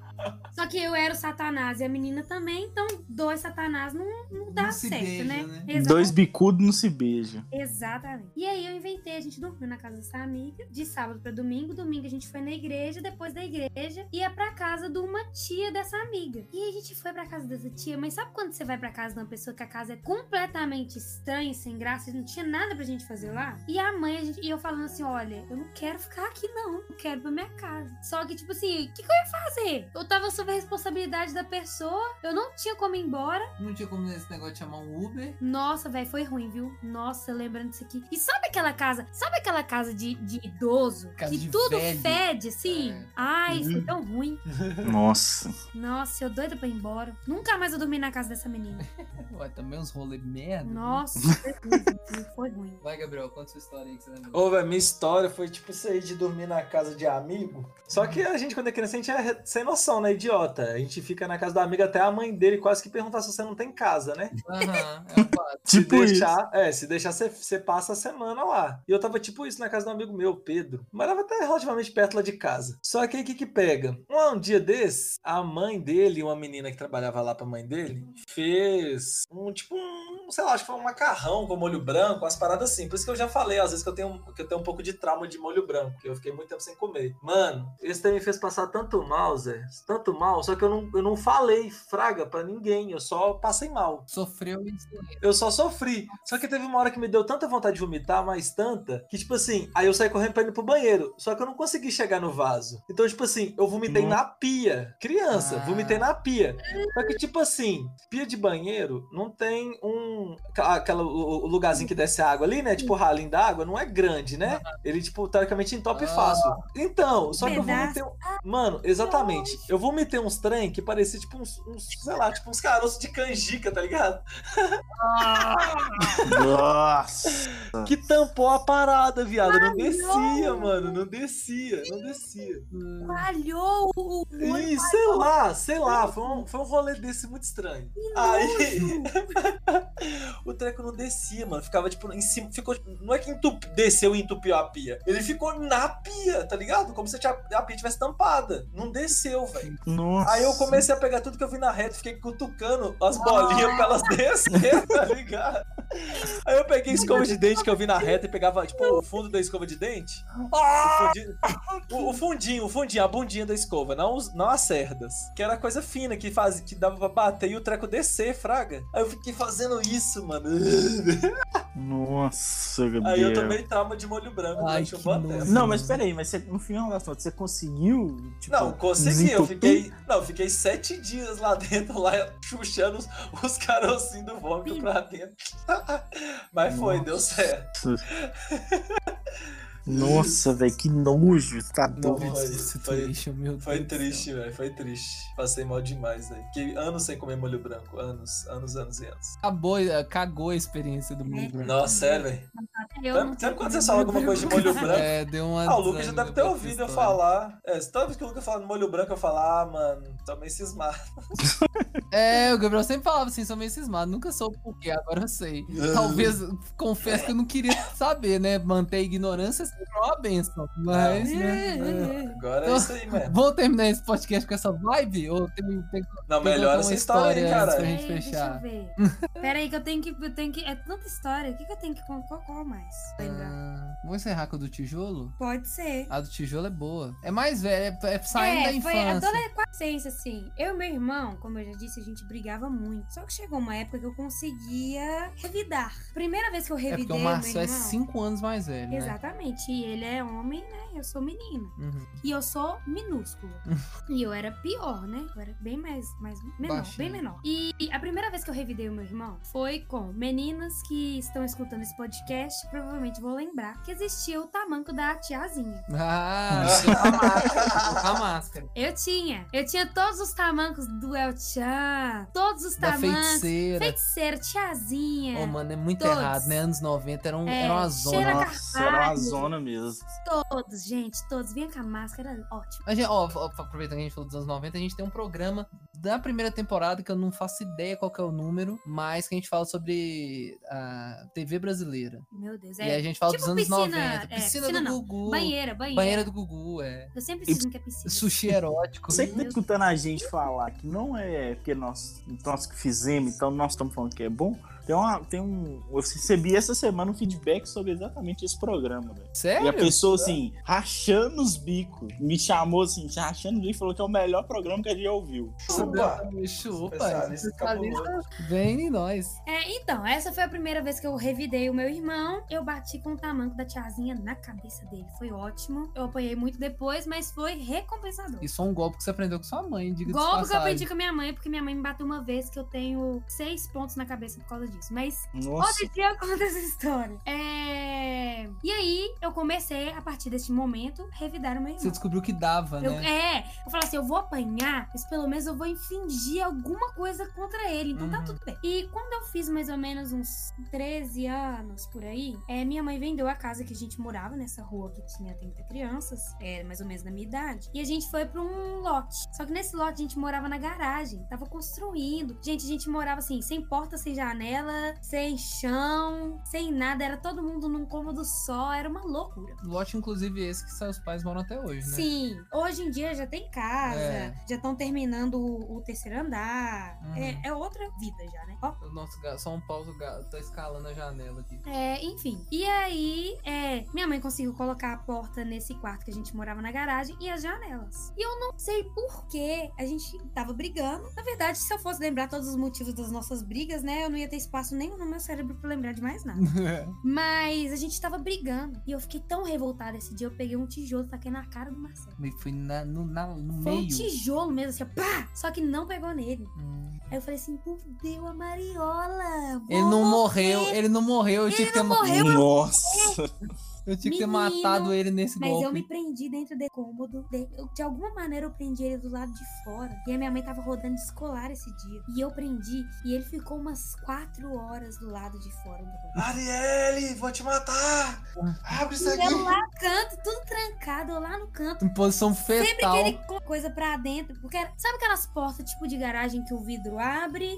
Speaker 2: Só que eu era o Satanás e a menina também, então dois Satanás não, não dá
Speaker 1: Não
Speaker 2: certo,
Speaker 1: beija,
Speaker 2: né?
Speaker 1: né?
Speaker 4: Dois bicudos não se beijam.
Speaker 2: Exatamente. E aí eu inventei, a gente dormiu na casa dessa amiga, de sábado pra domingo. Domingo a gente foi na igreja, depois da igreja ia pra casa de uma tia dessa amiga. E aí a gente foi pra casa dessa tia, mas sabe quando você vai pra casa de uma pessoa que a casa é completamente estranha, sem graça, e não tinha nada pra gente fazer lá? E a mãe, a gente, e eu falando assim, olha, eu não quero ficar aqui não, eu quero ir pra minha casa. Só que, tipo assim, o que, que eu ia fazer? Eu tava sob a responsabilidade da pessoa, eu não tinha como ir embora.
Speaker 1: Não tinha como esse negócio de chamar um Uber.
Speaker 2: Nossa, velho, foi ruim, viu? Nossa, lembrando disso aqui. E sabe aquela casa? Sabe aquela casa de, de idoso?
Speaker 1: Casa
Speaker 2: que
Speaker 1: de
Speaker 2: tudo
Speaker 1: velho.
Speaker 2: fede, assim?
Speaker 1: É.
Speaker 2: Ai, foi
Speaker 4: Uhum.
Speaker 2: tão ruim.
Speaker 4: Nossa.
Speaker 2: Nossa, eu doida pra ir embora. Nunca mais eu dormi na casa dessa menina.
Speaker 1: Ué, também uns rolê merda. né?
Speaker 2: Nossa, foi ruim, foi- foi ruim.
Speaker 1: Vai, Gabriel, conta sua história aí que você lembra.
Speaker 5: Ô, velho, minha história foi tipo isso aí de dormir na casa de amigo. Só que a gente, quando é criança, a gente é sem noção, né? Idiota. A gente fica na casa do amigo até a mãe dele quase que perguntar se você não tem casa, né?
Speaker 1: Aham, é fato.
Speaker 4: Tipo
Speaker 5: se
Speaker 4: isso.
Speaker 5: deixar, é, se deixar, você, você passa a semana lá. E eu tava tipo isso na casa de um amigo meu, Pedro. Morava até relativamente perto lá de casa. Só que aí o que que pega? Um, um dia desses, a mãe dele, uma menina que trabalhava lá pra mãe dele, fez um tipo um, sei lá, acho que foi um macarrão com molho branco, umas paradas assim. Por isso que eu já falei, às vezes, que eu tenho, que eu tenho um pouco de trauma de molho branco, que eu fiquei muito tempo sem comer. Mano, esse também me fez passar tanto mal, Zé. Tanto mal, só que eu não, eu não falei fraga pra ninguém, eu só passei mal.
Speaker 1: Sofreu isso.
Speaker 5: Eu só sofri. Só que teve uma hora que me deu tanta vontade de vomitar, mas tanta, que tipo assim, aí eu saí correndo pra ir pro banheiro. Só que eu não consegui chegar no vaso. Então, tipo assim, eu vomitei
Speaker 4: Nossa.
Speaker 5: na pia. Criança,
Speaker 1: Ah.
Speaker 5: vomitei na pia. Só que, tipo assim, pia de banheiro não tem um. aquela- o, o lugarzinho que desce água ali, né? Tipo, o ralinho da água, não é grande, né? Ele, tipo, teoricamente entope
Speaker 1: Ah.
Speaker 5: fácil. Então, só que eu vomitei. um- Mano, exatamente. Eu vomitei uns trem que parecia, tipo, uns, uns sei lá, tipo, uns caroços de canjica, tá ligado?
Speaker 4: Nossa.
Speaker 5: Que tampou a parada, viado. Não descia, mano. Não descia, não descia.
Speaker 2: Falhou.
Speaker 5: E sei lá, sei lá. Foi um, foi um rolê desse muito estranho. Aí. o treco não descia, mano. Ficava, tipo, em cima. Ficou. Não é que entup, desceu e entupiu a pia. Ele ficou na pia, tá ligado? Como se a pia tivesse tampada. Não desceu, velho.
Speaker 4: Nossa.
Speaker 5: Aí eu comecei a pegar tudo que eu vi na reta, fiquei cutucando as bolinhas pra elas descerem, tá ligado? Aí eu peguei escova de dente que eu vi na reta e pegava, tipo, o fundo da escova de dente. O fundinho, o, o fundinho, o fundinho, a bundinha da escova, não, não as cerdas. Que era coisa fina, que, faz, que dava pra bater e o treco descer, fraga. Aí eu fiquei fazendo isso, mano.
Speaker 4: Nossa, Gabriel.
Speaker 5: Aí eu tomei trauma de molho branco
Speaker 1: Ai,
Speaker 5: durante um bom tempo.
Speaker 4: Não, mas peraí, mas você, no final das contas, você conseguiu? Tipo,
Speaker 5: Não, consegui. Eu? Fiquei. Não, fiquei sete dias lá dentro, lá chuchando os, os carocinhos do vômito pra dentro. Mas foi,
Speaker 4: Nossa.
Speaker 5: deu certo.
Speaker 4: Nossa, velho, que nojo. Tá doido.
Speaker 5: foi-
Speaker 1: Esse
Speaker 5: foi-
Speaker 1: triste, meu
Speaker 5: Foi
Speaker 1: Deus do
Speaker 5: triste, velho. Foi triste. Passei mal demais aí. Fiquei anos sem comer molho branco. Anos, anos, anos e anos.
Speaker 1: Acabou, eh, cagou a experiência do molho branco.
Speaker 5: Nossa, sério, velho. Sabe, quando você fala alguma coisa de molho branco?
Speaker 1: É, deu uma.
Speaker 5: Ah, o Lucas já deve ter ouvido eu falar. É, toda vez que o Lucas fala de molho branco, eu falo, ah, mano, tô meio cismado.
Speaker 1: É, o Gabriel sempre falava assim, sou meio cismado, nunca soube por quê, agora eu sei. Talvez, confesso que eu não queria saber, né? Manter a ignorância sempre é uma benção. Mas, né? é.
Speaker 5: Agora é isso aí, mano.
Speaker 1: Vamos terminar esse podcast com essa vibe? Ou tem, tem,
Speaker 5: Não,
Speaker 1: tem
Speaker 5: melhor essa
Speaker 1: uma
Speaker 5: história aí,
Speaker 1: história
Speaker 5: cara.
Speaker 1: pra gente
Speaker 2: Ei, deixa eu ver. Pera aí que eu tenho que, eu tenho que... É tanta história. O que, que eu tenho que... Qual, qual mais? Lembrar.
Speaker 1: Ah, vamos encerrar com a do tijolo?
Speaker 2: Pode ser.
Speaker 1: A do tijolo é boa. É mais velha, é, é saindo da
Speaker 2: é, foi
Speaker 1: infância.
Speaker 2: adolescência, assim. Eu e meu irmão, como eu já disse, a gente brigava muito. Só que chegou uma época que eu conseguia revidar. Primeira vez que eu
Speaker 1: É
Speaker 2: revidei
Speaker 1: porque o
Speaker 2: meu
Speaker 1: Marcel é
Speaker 2: irmão...
Speaker 1: 5 anos mais velho, né?
Speaker 2: Exatamente. E ele é homem, né? Eu sou menina.
Speaker 1: Uhum.
Speaker 2: E eu sou minúsculo. e eu era pior, né? Eu era bem mais, mais menor,
Speaker 1: Baixinho.
Speaker 2: bem menor. E a primeira vez que eu revidei o meu irmão foi com meninas que estão escutando esse podcast, provavelmente vou lembrar que existia o tamanco da tiazinha.
Speaker 1: Ah, a máscara. A máscara.
Speaker 2: Eu tinha. Eu tinha todos os tamancos do El Chan, todos os
Speaker 1: Da
Speaker 2: tamancos.
Speaker 1: feiticeira.
Speaker 2: Feiticeira, tiazinha.
Speaker 1: Ô, mano, é muito
Speaker 2: Todos.
Speaker 1: errado, né? Anos 90 era, um,
Speaker 2: É,
Speaker 1: era uma zona.
Speaker 4: Nossa, era uma
Speaker 2: Carvalho.
Speaker 4: zona mesmo.
Speaker 2: Todos, gente, todos. Vinha com a máscara, ótimo.
Speaker 1: A gente, ó, ó, aproveitando que a gente falou dos anos 90, a gente tem um programa da primeira temporada, que eu não faço ideia qual que é o número, mas que a gente fala sobre a TV brasileira.
Speaker 2: Meu Deus,
Speaker 1: E
Speaker 2: é.
Speaker 1: aí a gente fala
Speaker 2: tipo
Speaker 1: dos anos
Speaker 2: piscina,
Speaker 1: 90.
Speaker 2: é,
Speaker 1: Piscina,
Speaker 2: piscina
Speaker 1: do
Speaker 2: não.
Speaker 1: Gugu.
Speaker 2: Banheira, banheira.
Speaker 1: Banheira do Gugu, é.
Speaker 2: Eu sempre preciso que é piscina.
Speaker 1: Sushi erótico.
Speaker 4: Você que tá escutando a gente falar que não é porque nós, nós que fizemos, então nós estamos falando que é bom. Tem, uma, tem um. Eu recebi essa semana um feedback sobre exatamente esse programa, velho. E
Speaker 1: Sério?
Speaker 4: a pessoa, assim, rachando os bicos, me chamou assim, rachando os bicos e falou que é o melhor programa que a gente já ouviu.
Speaker 3: Chupa.
Speaker 1: Chupa.
Speaker 3: Especialista
Speaker 1: Especialista vem em nós.
Speaker 2: É, então, essa foi a primeira vez que eu revidei o meu irmão. Eu bati com o tamanco da tiazinha na cabeça dele. Foi ótimo. Eu apanhei muito depois, mas foi recompensador.
Speaker 1: Isso é um golpe que você aprendeu com sua mãe, diga
Speaker 2: Golpe que eu aprendi com a minha mãe, porque minha mãe me bateu uma vez que eu tenho seis pontos na cabeça por causa disso. Mas
Speaker 4: Nossa.
Speaker 2: outro dia eu conto essa história. É... E aí, eu comecei, a partir desse momento, revidar o meu
Speaker 1: Você
Speaker 2: irmão.
Speaker 1: descobriu que dava,
Speaker 2: Eu,
Speaker 1: né?
Speaker 2: é, eu falei assim, eu vou apanhar, mas pelo menos eu vou infligir alguma coisa contra ele, então tá
Speaker 1: Uhum.
Speaker 2: tudo bem. E quando eu fiz mais ou menos uns 13 anos por aí, é, minha mãe vendeu a casa que a gente morava nessa rua que tinha 30 crianças, é, mais ou menos na minha idade, e a gente foi pra um lote. Só que nesse lote a gente morava na garagem, tava construindo. Gente, a gente morava assim, sem porta, sem janela, sem chão, sem nada, era todo mundo num cômodo só, era uma loucura.
Speaker 1: Lote, inclusive, esse que seus pais moram até hoje, né?
Speaker 2: Sim, hoje em dia já tem casa,
Speaker 1: É.
Speaker 2: já estão terminando o, o terceiro andar.
Speaker 1: Uhum.
Speaker 2: É, é outra vida já, né? Ó.
Speaker 1: O nosso ga- São Paulo ga- tá escalando a janela aqui.
Speaker 2: É, enfim. E aí, é, minha mãe conseguiu colocar a porta nesse quarto que a gente morava na garagem e as janelas. E eu não sei por que a gente tava brigando. Na verdade, se eu fosse lembrar todos os motivos das nossas brigas, né, eu não ia ter espaço nenhum no meu cérebro pra lembrar de mais nada. Mas a gente tava brigando. E eu fiquei tão revoltada esse dia. Eu peguei um tijolo e taquei na cara do Marcelo.
Speaker 1: Me fui na, no, na- no
Speaker 2: Foi um
Speaker 1: meio.
Speaker 2: tijolo mesmo, assim, ó, pá! Só que não pegou nele.
Speaker 1: Hum.
Speaker 2: Aí eu falei assim, fudeu a Mariola.
Speaker 1: Ele não morreu,
Speaker 2: morrer.
Speaker 1: ele não morreu. Eu tinha que ter, ma-
Speaker 2: morreu. Eu-
Speaker 4: Nossa.
Speaker 1: Eu tinha que ter matado ele nesse
Speaker 2: Mas
Speaker 1: golpe.
Speaker 2: eu me prendi dentro do cômodo. De, eu- de alguma maneira eu prendi ele do lado de fora. E a minha mãe tava rodando escolar esse dia. E eu prendi. E ele ficou umas quatro horas do lado de fora do cômodo.
Speaker 5: Arielle, vou te matar! Abre isso aqui!
Speaker 2: eu lá no canto, tudo trancado, eu lá no canto.
Speaker 1: Em posição
Speaker 2: Sempre
Speaker 1: fetal.
Speaker 2: aquele co- coisa pra dentro. Porque era- sabe aquelas portas tipo de garagem que o vidro abre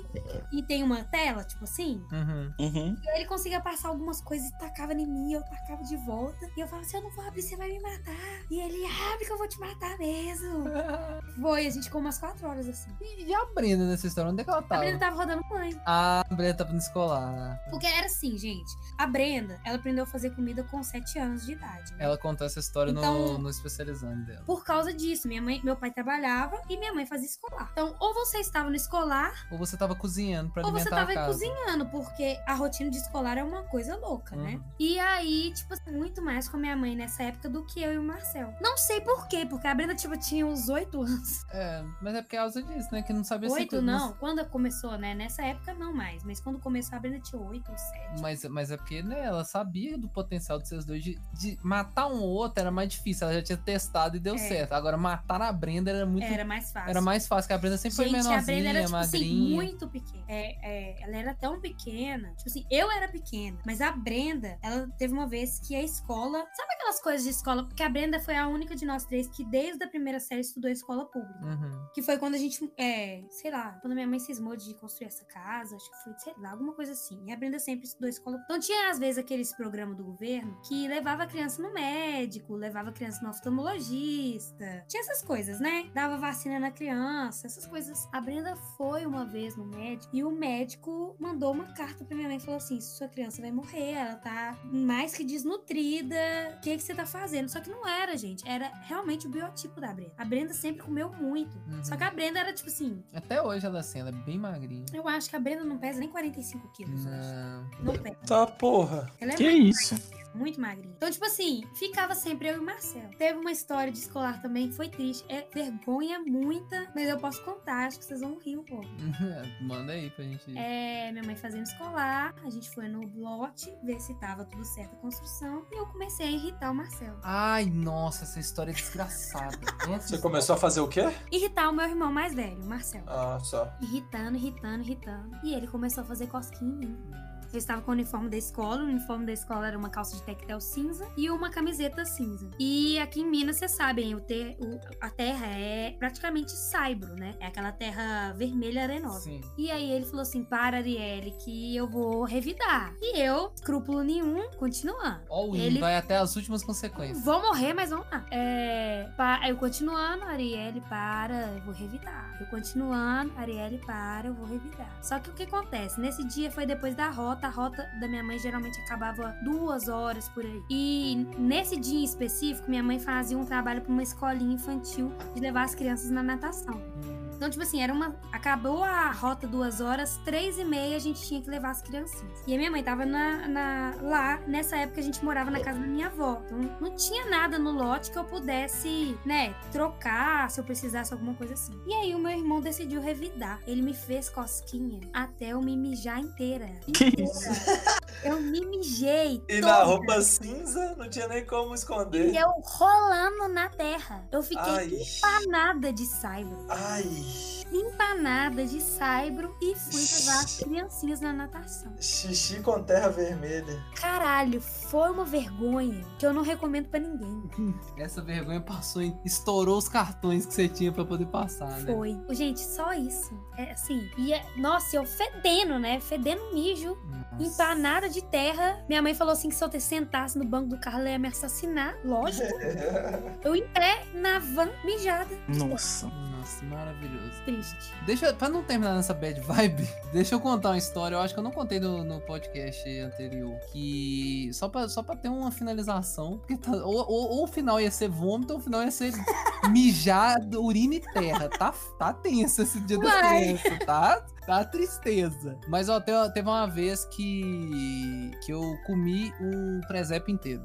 Speaker 2: e tem uma tela, tipo assim?
Speaker 1: Uhum.
Speaker 4: Uhum.
Speaker 2: E aí ele conseguia passar algumas coisas e tacava em mim, eu tacava de volta. E eu falava assim: eu não vou abrir, você vai me matar. E ele abre que eu vou te matar mesmo. Foi, a gente ficou umas quatro horas assim.
Speaker 1: E a Brenda nessa história? Onde é que ela
Speaker 2: A
Speaker 1: tava?
Speaker 2: Brenda tava rodando banho.
Speaker 1: Ah, a Brenda tava no escolar.
Speaker 2: Porque era assim, gente. A Brenda, ela aprendeu a fazer comida com sete anos de idade. né?
Speaker 1: Ela contou essa história no,
Speaker 2: Então-
Speaker 1: no especializando dela.
Speaker 2: Por causa disso, minha mãe, meu pai trabalhava e minha mãe fazia escolar. Então, ou você estava no escolar,
Speaker 1: Ou você tava cozinhando pra
Speaker 2: ou você
Speaker 1: alimentar
Speaker 2: tava
Speaker 1: a
Speaker 2: cozinhando, porque a rotina de escolar é uma coisa louca, né?
Speaker 1: Uhum.
Speaker 2: E aí, tipo, assim, muito mais com a minha mãe nessa época do que eu e o Marcel. Não sei por quê, porque a Brenda, tipo, tinha uns oito anos.
Speaker 1: É, mas é porque é causa disso, né? Que não sabia se...
Speaker 2: Oito não, quando começou, né? Nessa época não mais, mas quando começou a Brenda tinha oito ou sete.
Speaker 1: Mas, mas é porque, né, ela sabia do potencial de vocês dois. De, de matar um ou outro era mais difícil. Ela já tinha testado e deu
Speaker 2: É.
Speaker 1: certo. Agora, matar a Brenda era muito.
Speaker 2: Era mais fácil.
Speaker 1: Era mais fácil, porque a Brenda sempre
Speaker 2: Gente,
Speaker 1: foi
Speaker 2: a
Speaker 1: menorzinha,
Speaker 2: Brenda era, tipo assim, muito pequena. É, é, ela era tão pequena. Tipo assim, eu era pequena. Mas a Brenda, ela teve uma vez que a escola. Sabe aquelas coisas de escola? Porque a Brenda foi a única de nós três que, desde a primeira série, estudou escola pública.
Speaker 1: Uhum.
Speaker 2: Que foi quando a gente, é, sei lá, quando minha mãe cismou de construir essa casa, acho que foi, sei lá, alguma coisa assim. E a Brenda sempre estudou escola. Então tinha, às vezes, aqueles programas do governo que levava a criança no médico, levava a criança no oftalmologista. Tinha essas coisas, né? Dava vacina na criança, essas coisas. A Brenda foi uma vez no médico e o médico mandou uma carta pra minha mãe e falou assim: sua criança vai morrer, ela tá mais que desnutrida. O que, que você tá fazendo? Só que não era, gente. Era realmente o biotipo da Brenda. A Brenda sempre comeu muito.
Speaker 1: Uhum.
Speaker 2: Só que a Brenda era tipo assim.
Speaker 1: Até hoje ela é assim, ela é bem magrinha.
Speaker 2: Eu acho que a Brenda não pesa nem 45 quilos.
Speaker 1: Não.
Speaker 2: Não pesa.
Speaker 5: Tá, porra.
Speaker 2: Ela é
Speaker 4: Que isso?
Speaker 2: Muito magrinha. Então, tipo assim, ficava sempre eu e o Marcel. Teve uma história de escolar também que foi triste. É vergonha muita, mas eu posso contar, acho que vocês vão rir um pouco.
Speaker 1: Manda aí pra gente.
Speaker 2: É, minha mãe fazendo escolar, a gente foi no lote ver se tava tudo certo a construção e eu comecei a irritar o Marcel.
Speaker 1: Ai, nossa, essa história é desgraçada.
Speaker 5: Você começou a fazer o quê?
Speaker 2: Irritar o meu irmão mais velho, o Marcel.
Speaker 5: Ah, só.
Speaker 2: Irritando, irritando, irritando. E ele começou a fazer cosquinha em mim. Eu estava com o uniforme da escola, o uniforme da escola era uma calça de tectel cinza e uma camiseta cinza. E aqui em Minas, vocês sabem, o ter, o- a terra é praticamente saibro, né? É aquela terra vermelha arenosa.
Speaker 1: Sim.
Speaker 2: E aí ele falou assim: para, Arielle, que eu vou revidar. E eu, escrúpulo nenhum, continuando.
Speaker 1: O
Speaker 2: Ele-
Speaker 1: ele... vai até as últimas consequências.
Speaker 2: Vou morrer, mas vamos lá. É, pa- eu continuando, Arielle, para, eu vou revidar. Eu continuando, Arielle, para, eu vou revidar. Só que o que acontece? Nesse dia foi depois da rota. A rota da minha mãe geralmente acabava duas horas por aí. E nesse dia em específico, minha mãe fazia um trabalho para uma escolinha infantil de levar as crianças na natação. Então, tipo assim, era uma. Acabou a rota duas horas, três e meia a gente tinha que levar as criancinhas. E a minha mãe tava na, na- lá, nessa época a gente morava na casa da minha avó. Então não tinha nada no lote que eu pudesse, né, trocar se eu precisasse alguma coisa assim. E aí o meu irmão decidiu revidar. Ele me fez cosquinha até eu me mijar inteira.
Speaker 4: Que
Speaker 2: Inteira.
Speaker 4: isso?
Speaker 2: Eu me mijei.
Speaker 5: E
Speaker 2: toda.
Speaker 5: na roupa cinza não tinha nem como esconder.
Speaker 2: E eu rolando na terra. Eu fiquei
Speaker 5: Ai,
Speaker 2: empanada de saibro.
Speaker 5: ai.
Speaker 2: Empanada de saibro e fui levar as criancinhas na natação.
Speaker 5: Xixi com terra vermelha.
Speaker 2: Caralho, foi uma vergonha que eu não recomendo pra ninguém.
Speaker 1: Essa vergonha passou em. estourou os cartões que você tinha pra poder passar, né?
Speaker 2: Foi. Gente, só isso. É assim. E é- nossa, eu fedendo, né? Fedendo mijo,
Speaker 1: Nossa.
Speaker 2: empanada de terra. Minha mãe falou assim que se eu te sentasse no banco do carro, ela ia me assassinar. Lógico. Eu em pé, na van, mijada.
Speaker 4: Nossa.
Speaker 1: Nossa, maravilhoso.
Speaker 2: Triste.
Speaker 1: Deixa, pra não terminar nessa bad vibe, deixa eu contar uma história. Eu acho que eu não contei no, no podcast anterior. Que. Só pra, só pra ter uma finalização. Porque tá- ou, ou- ou o final ia ser vômito, ou o final ia ser mijar, urina e terra. Tá, tá tenso esse dia da
Speaker 2: Uai.
Speaker 1: criança, tá? Tá tristeza. Mas ó, teve, teve uma vez que. que eu comi um presépio inteiro.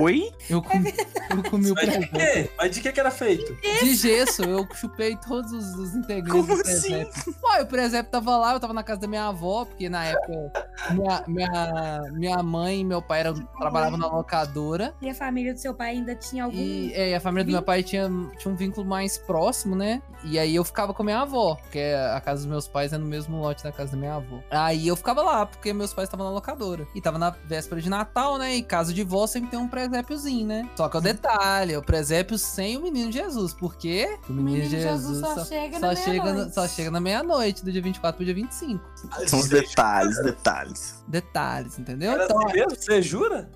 Speaker 4: Oi?
Speaker 1: Eu comi, eu comi o
Speaker 5: Mas quê? Mas de que que era feito?
Speaker 1: De gesso, eu chupei todos os, os integrantes
Speaker 4: Como
Speaker 1: do
Speaker 4: assim?
Speaker 1: presépio. Ué, o presépio tava lá, eu tava na casa da minha avó, porque na época minha, minha, minha mãe e meu pai eram, trabalhavam na locadora.
Speaker 2: E a família do seu pai ainda tinha algum.
Speaker 1: E é, e a família do meu pai tinha, tinha um vínculo mais próximo, né? E aí eu ficava com a minha avó, porque a casa dos meus pais é no mesmo lote da casa da minha avó. Aí eu ficava lá, porque meus pais estavam na locadora. E tava na véspera de Natal, né? E casa de vó sempre tem um presépiozinho, né? Só que o detalhe, é o presépio sem o menino Jesus. Por quê? O menino,
Speaker 2: Menino
Speaker 1: Jesus,
Speaker 2: só,
Speaker 1: só,
Speaker 2: chega
Speaker 1: só
Speaker 2: na
Speaker 1: chega, só chega na meia-noite, do dia 24 pro dia 25.
Speaker 4: São os detalhes, detalhes.
Speaker 1: Detalhes, entendeu?
Speaker 5: Era
Speaker 1: Então,
Speaker 5: assim mesmo? Você jura?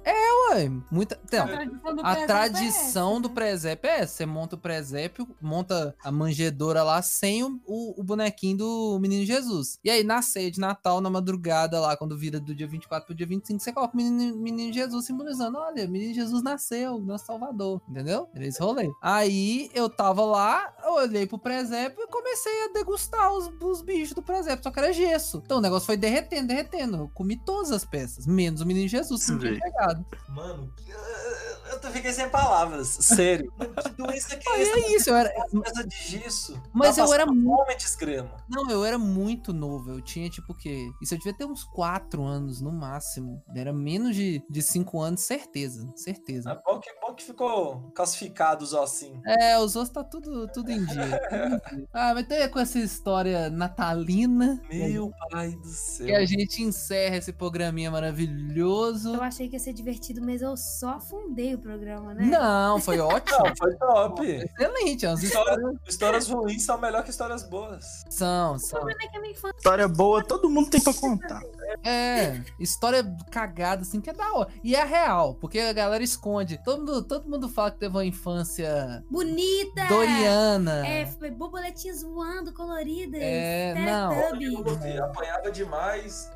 Speaker 1: ué, muita. Então,
Speaker 2: tradição do
Speaker 1: A
Speaker 2: presépio é
Speaker 1: tradição
Speaker 2: essa,
Speaker 1: do
Speaker 2: né?
Speaker 1: presépio é essa. Você monta o presépio, monta a manjedoura lá sem o, o- o bonequinho do menino Jesus. E aí, na ceia de Natal, na madrugada lá, quando vira do dia 24 pro dia 25, você coloca o menino, menino Jesus simbolizando: olha, o menino Jesus nasceu, nosso Salvador. Entendeu? Era esse rolê. Aí eu tava lá, eu olhei pro presépio e comecei a degustar os, os bichos do presépio, só que era gesso. Então o negócio foi derretendo, derretendo. Eu comi todas as peças, menos o menino Jesus que não tinha pegado.
Speaker 5: Mano, eu, eu fiquei sem palavras. Sério. Que doença que é essa?
Speaker 1: é isso, eu era,
Speaker 5: gesso.
Speaker 1: Mas
Speaker 5: Tá
Speaker 1: eu era muito-
Speaker 5: fome de esgrima.
Speaker 1: Não, eu era muito novo. Eu tinha, tipo, o quê? Isso eu devia ter uns 4 anos no máximo. Era menos de, de 5 anos, certeza. Certeza.
Speaker 5: É bom que, bom que ficou calcificado os ossinhos.
Speaker 1: É, os ossos tá tudo, tudo em dia. tudo em dia. Ah, mas tem com essa história natalina.
Speaker 5: Meu pai do céu.
Speaker 1: Que a gente encerra esse programinha maravilhoso.
Speaker 2: Eu achei que ia ser divertido, mas eu só afundei o programa, né?
Speaker 1: Não, foi ótimo.
Speaker 5: Não, foi top.
Speaker 1: Excelente. As
Speaker 5: História-
Speaker 1: histórias
Speaker 5: Histórias ruins são melhor que histórias boas.
Speaker 1: são,
Speaker 2: O
Speaker 1: são.
Speaker 2: problema é que a minha infância
Speaker 4: História boa, todo mundo tem pra contar.
Speaker 1: É, história cagada, assim, que é da hora. E é real, porque a galera esconde. Todo mundo, todo mundo fala que teve uma infância
Speaker 2: bonita!
Speaker 1: doriana.
Speaker 2: É, foi borboletinhas voando, coloridas.
Speaker 1: É, não.
Speaker 2: Teletubbies,
Speaker 5: Apanhava demais,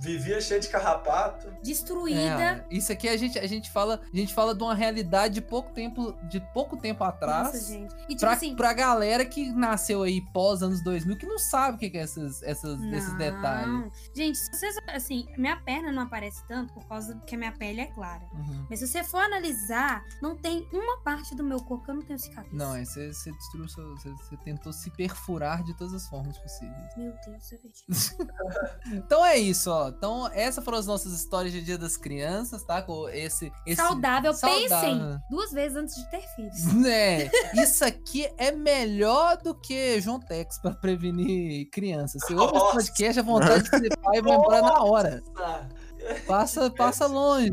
Speaker 5: vivia cheio de carrapato.
Speaker 2: Destruída.
Speaker 1: É, isso aqui a gente, a gente fala, a gente fala de uma realidade de pouco tempo, de pouco tempo atrás.
Speaker 2: Nossa, gente. E tipo
Speaker 1: Pra,
Speaker 2: assim.
Speaker 1: pra galera que nasceu aí pós anos 2000, que não sabe o que que é esses, essas, esses
Speaker 2: não.
Speaker 1: detalhes.
Speaker 2: Gente, se vocês. Assim, minha perna não aparece tanto por causa que a minha pele é clara.
Speaker 1: Uhum.
Speaker 2: Mas se você for analisar, não tem uma parte do meu corpo que eu não tenho cicatriz.
Speaker 1: Não, é, você, você destruiu, seu- você, você tentou se perfurar de todas as formas possíveis.
Speaker 2: Meu Deus, verdade.
Speaker 1: Então é isso, ó. Então essas foram as nossas histórias de Dia das Crianças, tá? Com esse, esse
Speaker 2: Saudável. Pensem
Speaker 1: saudável.
Speaker 2: duas vezes antes de ter filhos.
Speaker 1: né? Isso aqui é melhor do que João Tex pra prevenir crianças. Se ouve esse podcast, a vontade de ser pai vai embora na hora. Passa, passa longe.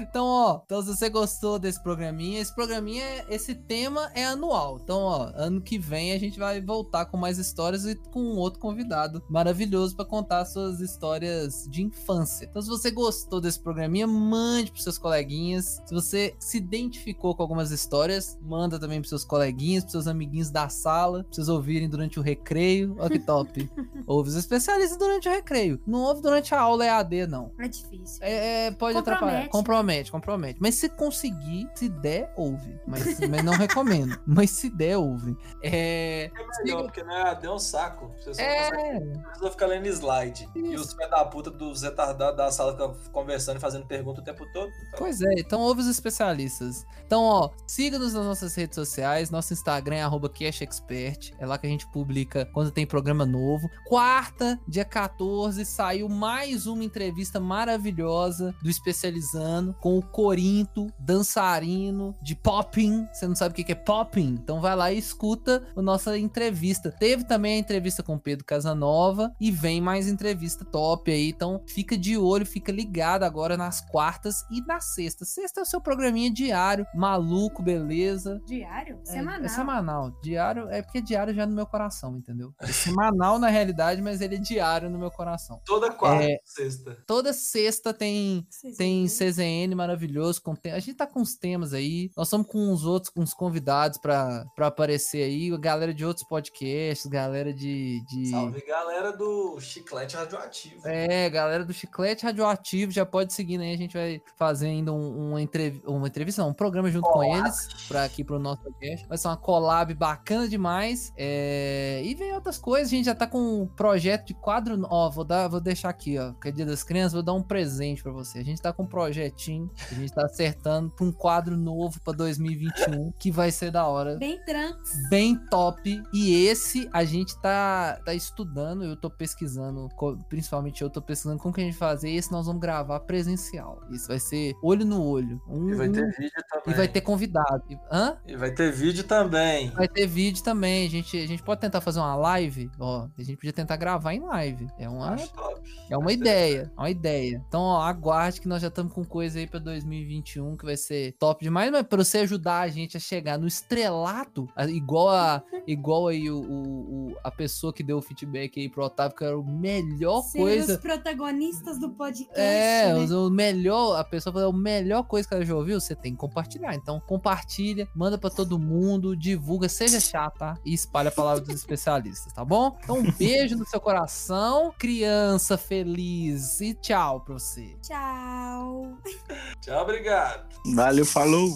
Speaker 1: Então, ó, então se você gostou desse programinha, esse programinha, é- esse tema é anual. Então, ó, ano que vem a gente vai voltar com mais histórias e com um outro convidado maravilhoso pra contar suas histórias de infância. Então, se você gostou desse programinha, mande pros seus coleguinhas. Se você se identificou com algumas histórias, manda também pros seus coleguinhas, pros seus amiguinhos da sala, pra vocês ouvirem durante o recreio. Olha que top. Ouve os especialistas durante o recreio. Não ouve durante a aula EAD, não.
Speaker 2: É difícil.
Speaker 1: É, é, pode
Speaker 2: Compromete.
Speaker 1: atrapalhar. Compromete, compromete. Mas se conseguir, se der, ouve. Mas, mas não recomendo. Mas se der, ouve. É.
Speaker 5: É melhor, porque não é, deu um saco. Você só
Speaker 1: É.
Speaker 5: consegue ficar lendo slide. E os pés da puta dos retardados da sala ficam conversando e fazendo pergunta o tempo todo. Então,
Speaker 1: Pois é, então ouve os especialistas. Então, ó, siga-nos nas nossas redes sociais. Nosso Instagram é arroba CashExpert. É lá que a gente publica quando tem programa novo. Quarta, dia 14, saiu mais uma entrevista maravilhosa do Especializando com o Corinto, dançarino de popping. Você não sabe o que é popping? Então vai lá e escuta a nossa entrevista. Teve também a entrevista com o Pedro Casanova e vem mais entrevista top aí. Então fica de olho, fica ligado agora nas quartas e na sexta. Sexta é o seu programinha diário, maluco, beleza.
Speaker 2: Diário?
Speaker 1: É-
Speaker 2: Semanal.
Speaker 1: É, semanal. Diário é porque diário já é no meu coração, entendeu? É semanal na realidade, mas ele é diário no meu coração.
Speaker 5: toda quarta,
Speaker 1: É.
Speaker 5: sexta.
Speaker 1: Toda sexta tem
Speaker 2: Vocês
Speaker 1: tem? CZN maravilhoso. Com A gente tá com uns temas aí. Nós estamos com uns outros, com uns convidados pra, pra aparecer aí. Galera de outros podcasts, galera de. de...
Speaker 5: Salve galera do Chiclete Radioativo.
Speaker 1: É, galera do Chiclete Radioativo, já pode seguir, né? A gente vai fazer ainda um, uma, entrev uma entrevista, um programa junto com eles, pra aqui pro nosso podcast. Vai ser uma collab bacana demais. É... E vem outras coisas, a gente já tá com um projeto de quadro. Ó, vou, dar, vou deixar aqui, ó, que é dia das crianças, vou dar um presente pra você. A gente tá com um projetinho, a gente tá acertando pra um quadro novo pra 2021, que vai ser da hora
Speaker 2: Bem trunks.
Speaker 1: bem top. E esse a gente tá, tá estudando, eu tô pesquisando, principalmente eu tô pesquisando como que a gente vai fazer. Esse nós vamos gravar presencial. Isso vai ser olho no olho. Um,
Speaker 5: E vai ter vídeo também.
Speaker 1: e vai ter convidado. E- Hã?
Speaker 5: E vai ter vídeo também.
Speaker 1: Vai ter vídeo também. A gente, a gente pode tentar fazer uma live. Ó, a gente podia tentar gravar em live. É uma,
Speaker 5: Acho top.
Speaker 1: é uma ideia, é uma ideia. Então, ó, aguarde que nós já estamos com coisa aí pra 2021 que vai ser top demais, mas pra você ajudar a gente a chegar no estrelato, igual a igual aí o, o- o- a pessoa que deu o feedback aí pro Otávio, que era o melhor
Speaker 2: Ser
Speaker 1: coisa.
Speaker 2: os protagonistas do podcast.
Speaker 1: É,
Speaker 2: né?
Speaker 1: o melhor, a pessoa falou, a melhor coisa que ela já ouviu, você tem que compartilhar. Então, compartilha, manda pra todo mundo, divulga, seja chato, tá? E espalha a palavra dos especialistas, tá bom? Então, um beijo no seu coração, criança feliz, e tchau pra você.
Speaker 2: Tchau.
Speaker 5: Tchau, obrigado.
Speaker 4: Valeu, falou!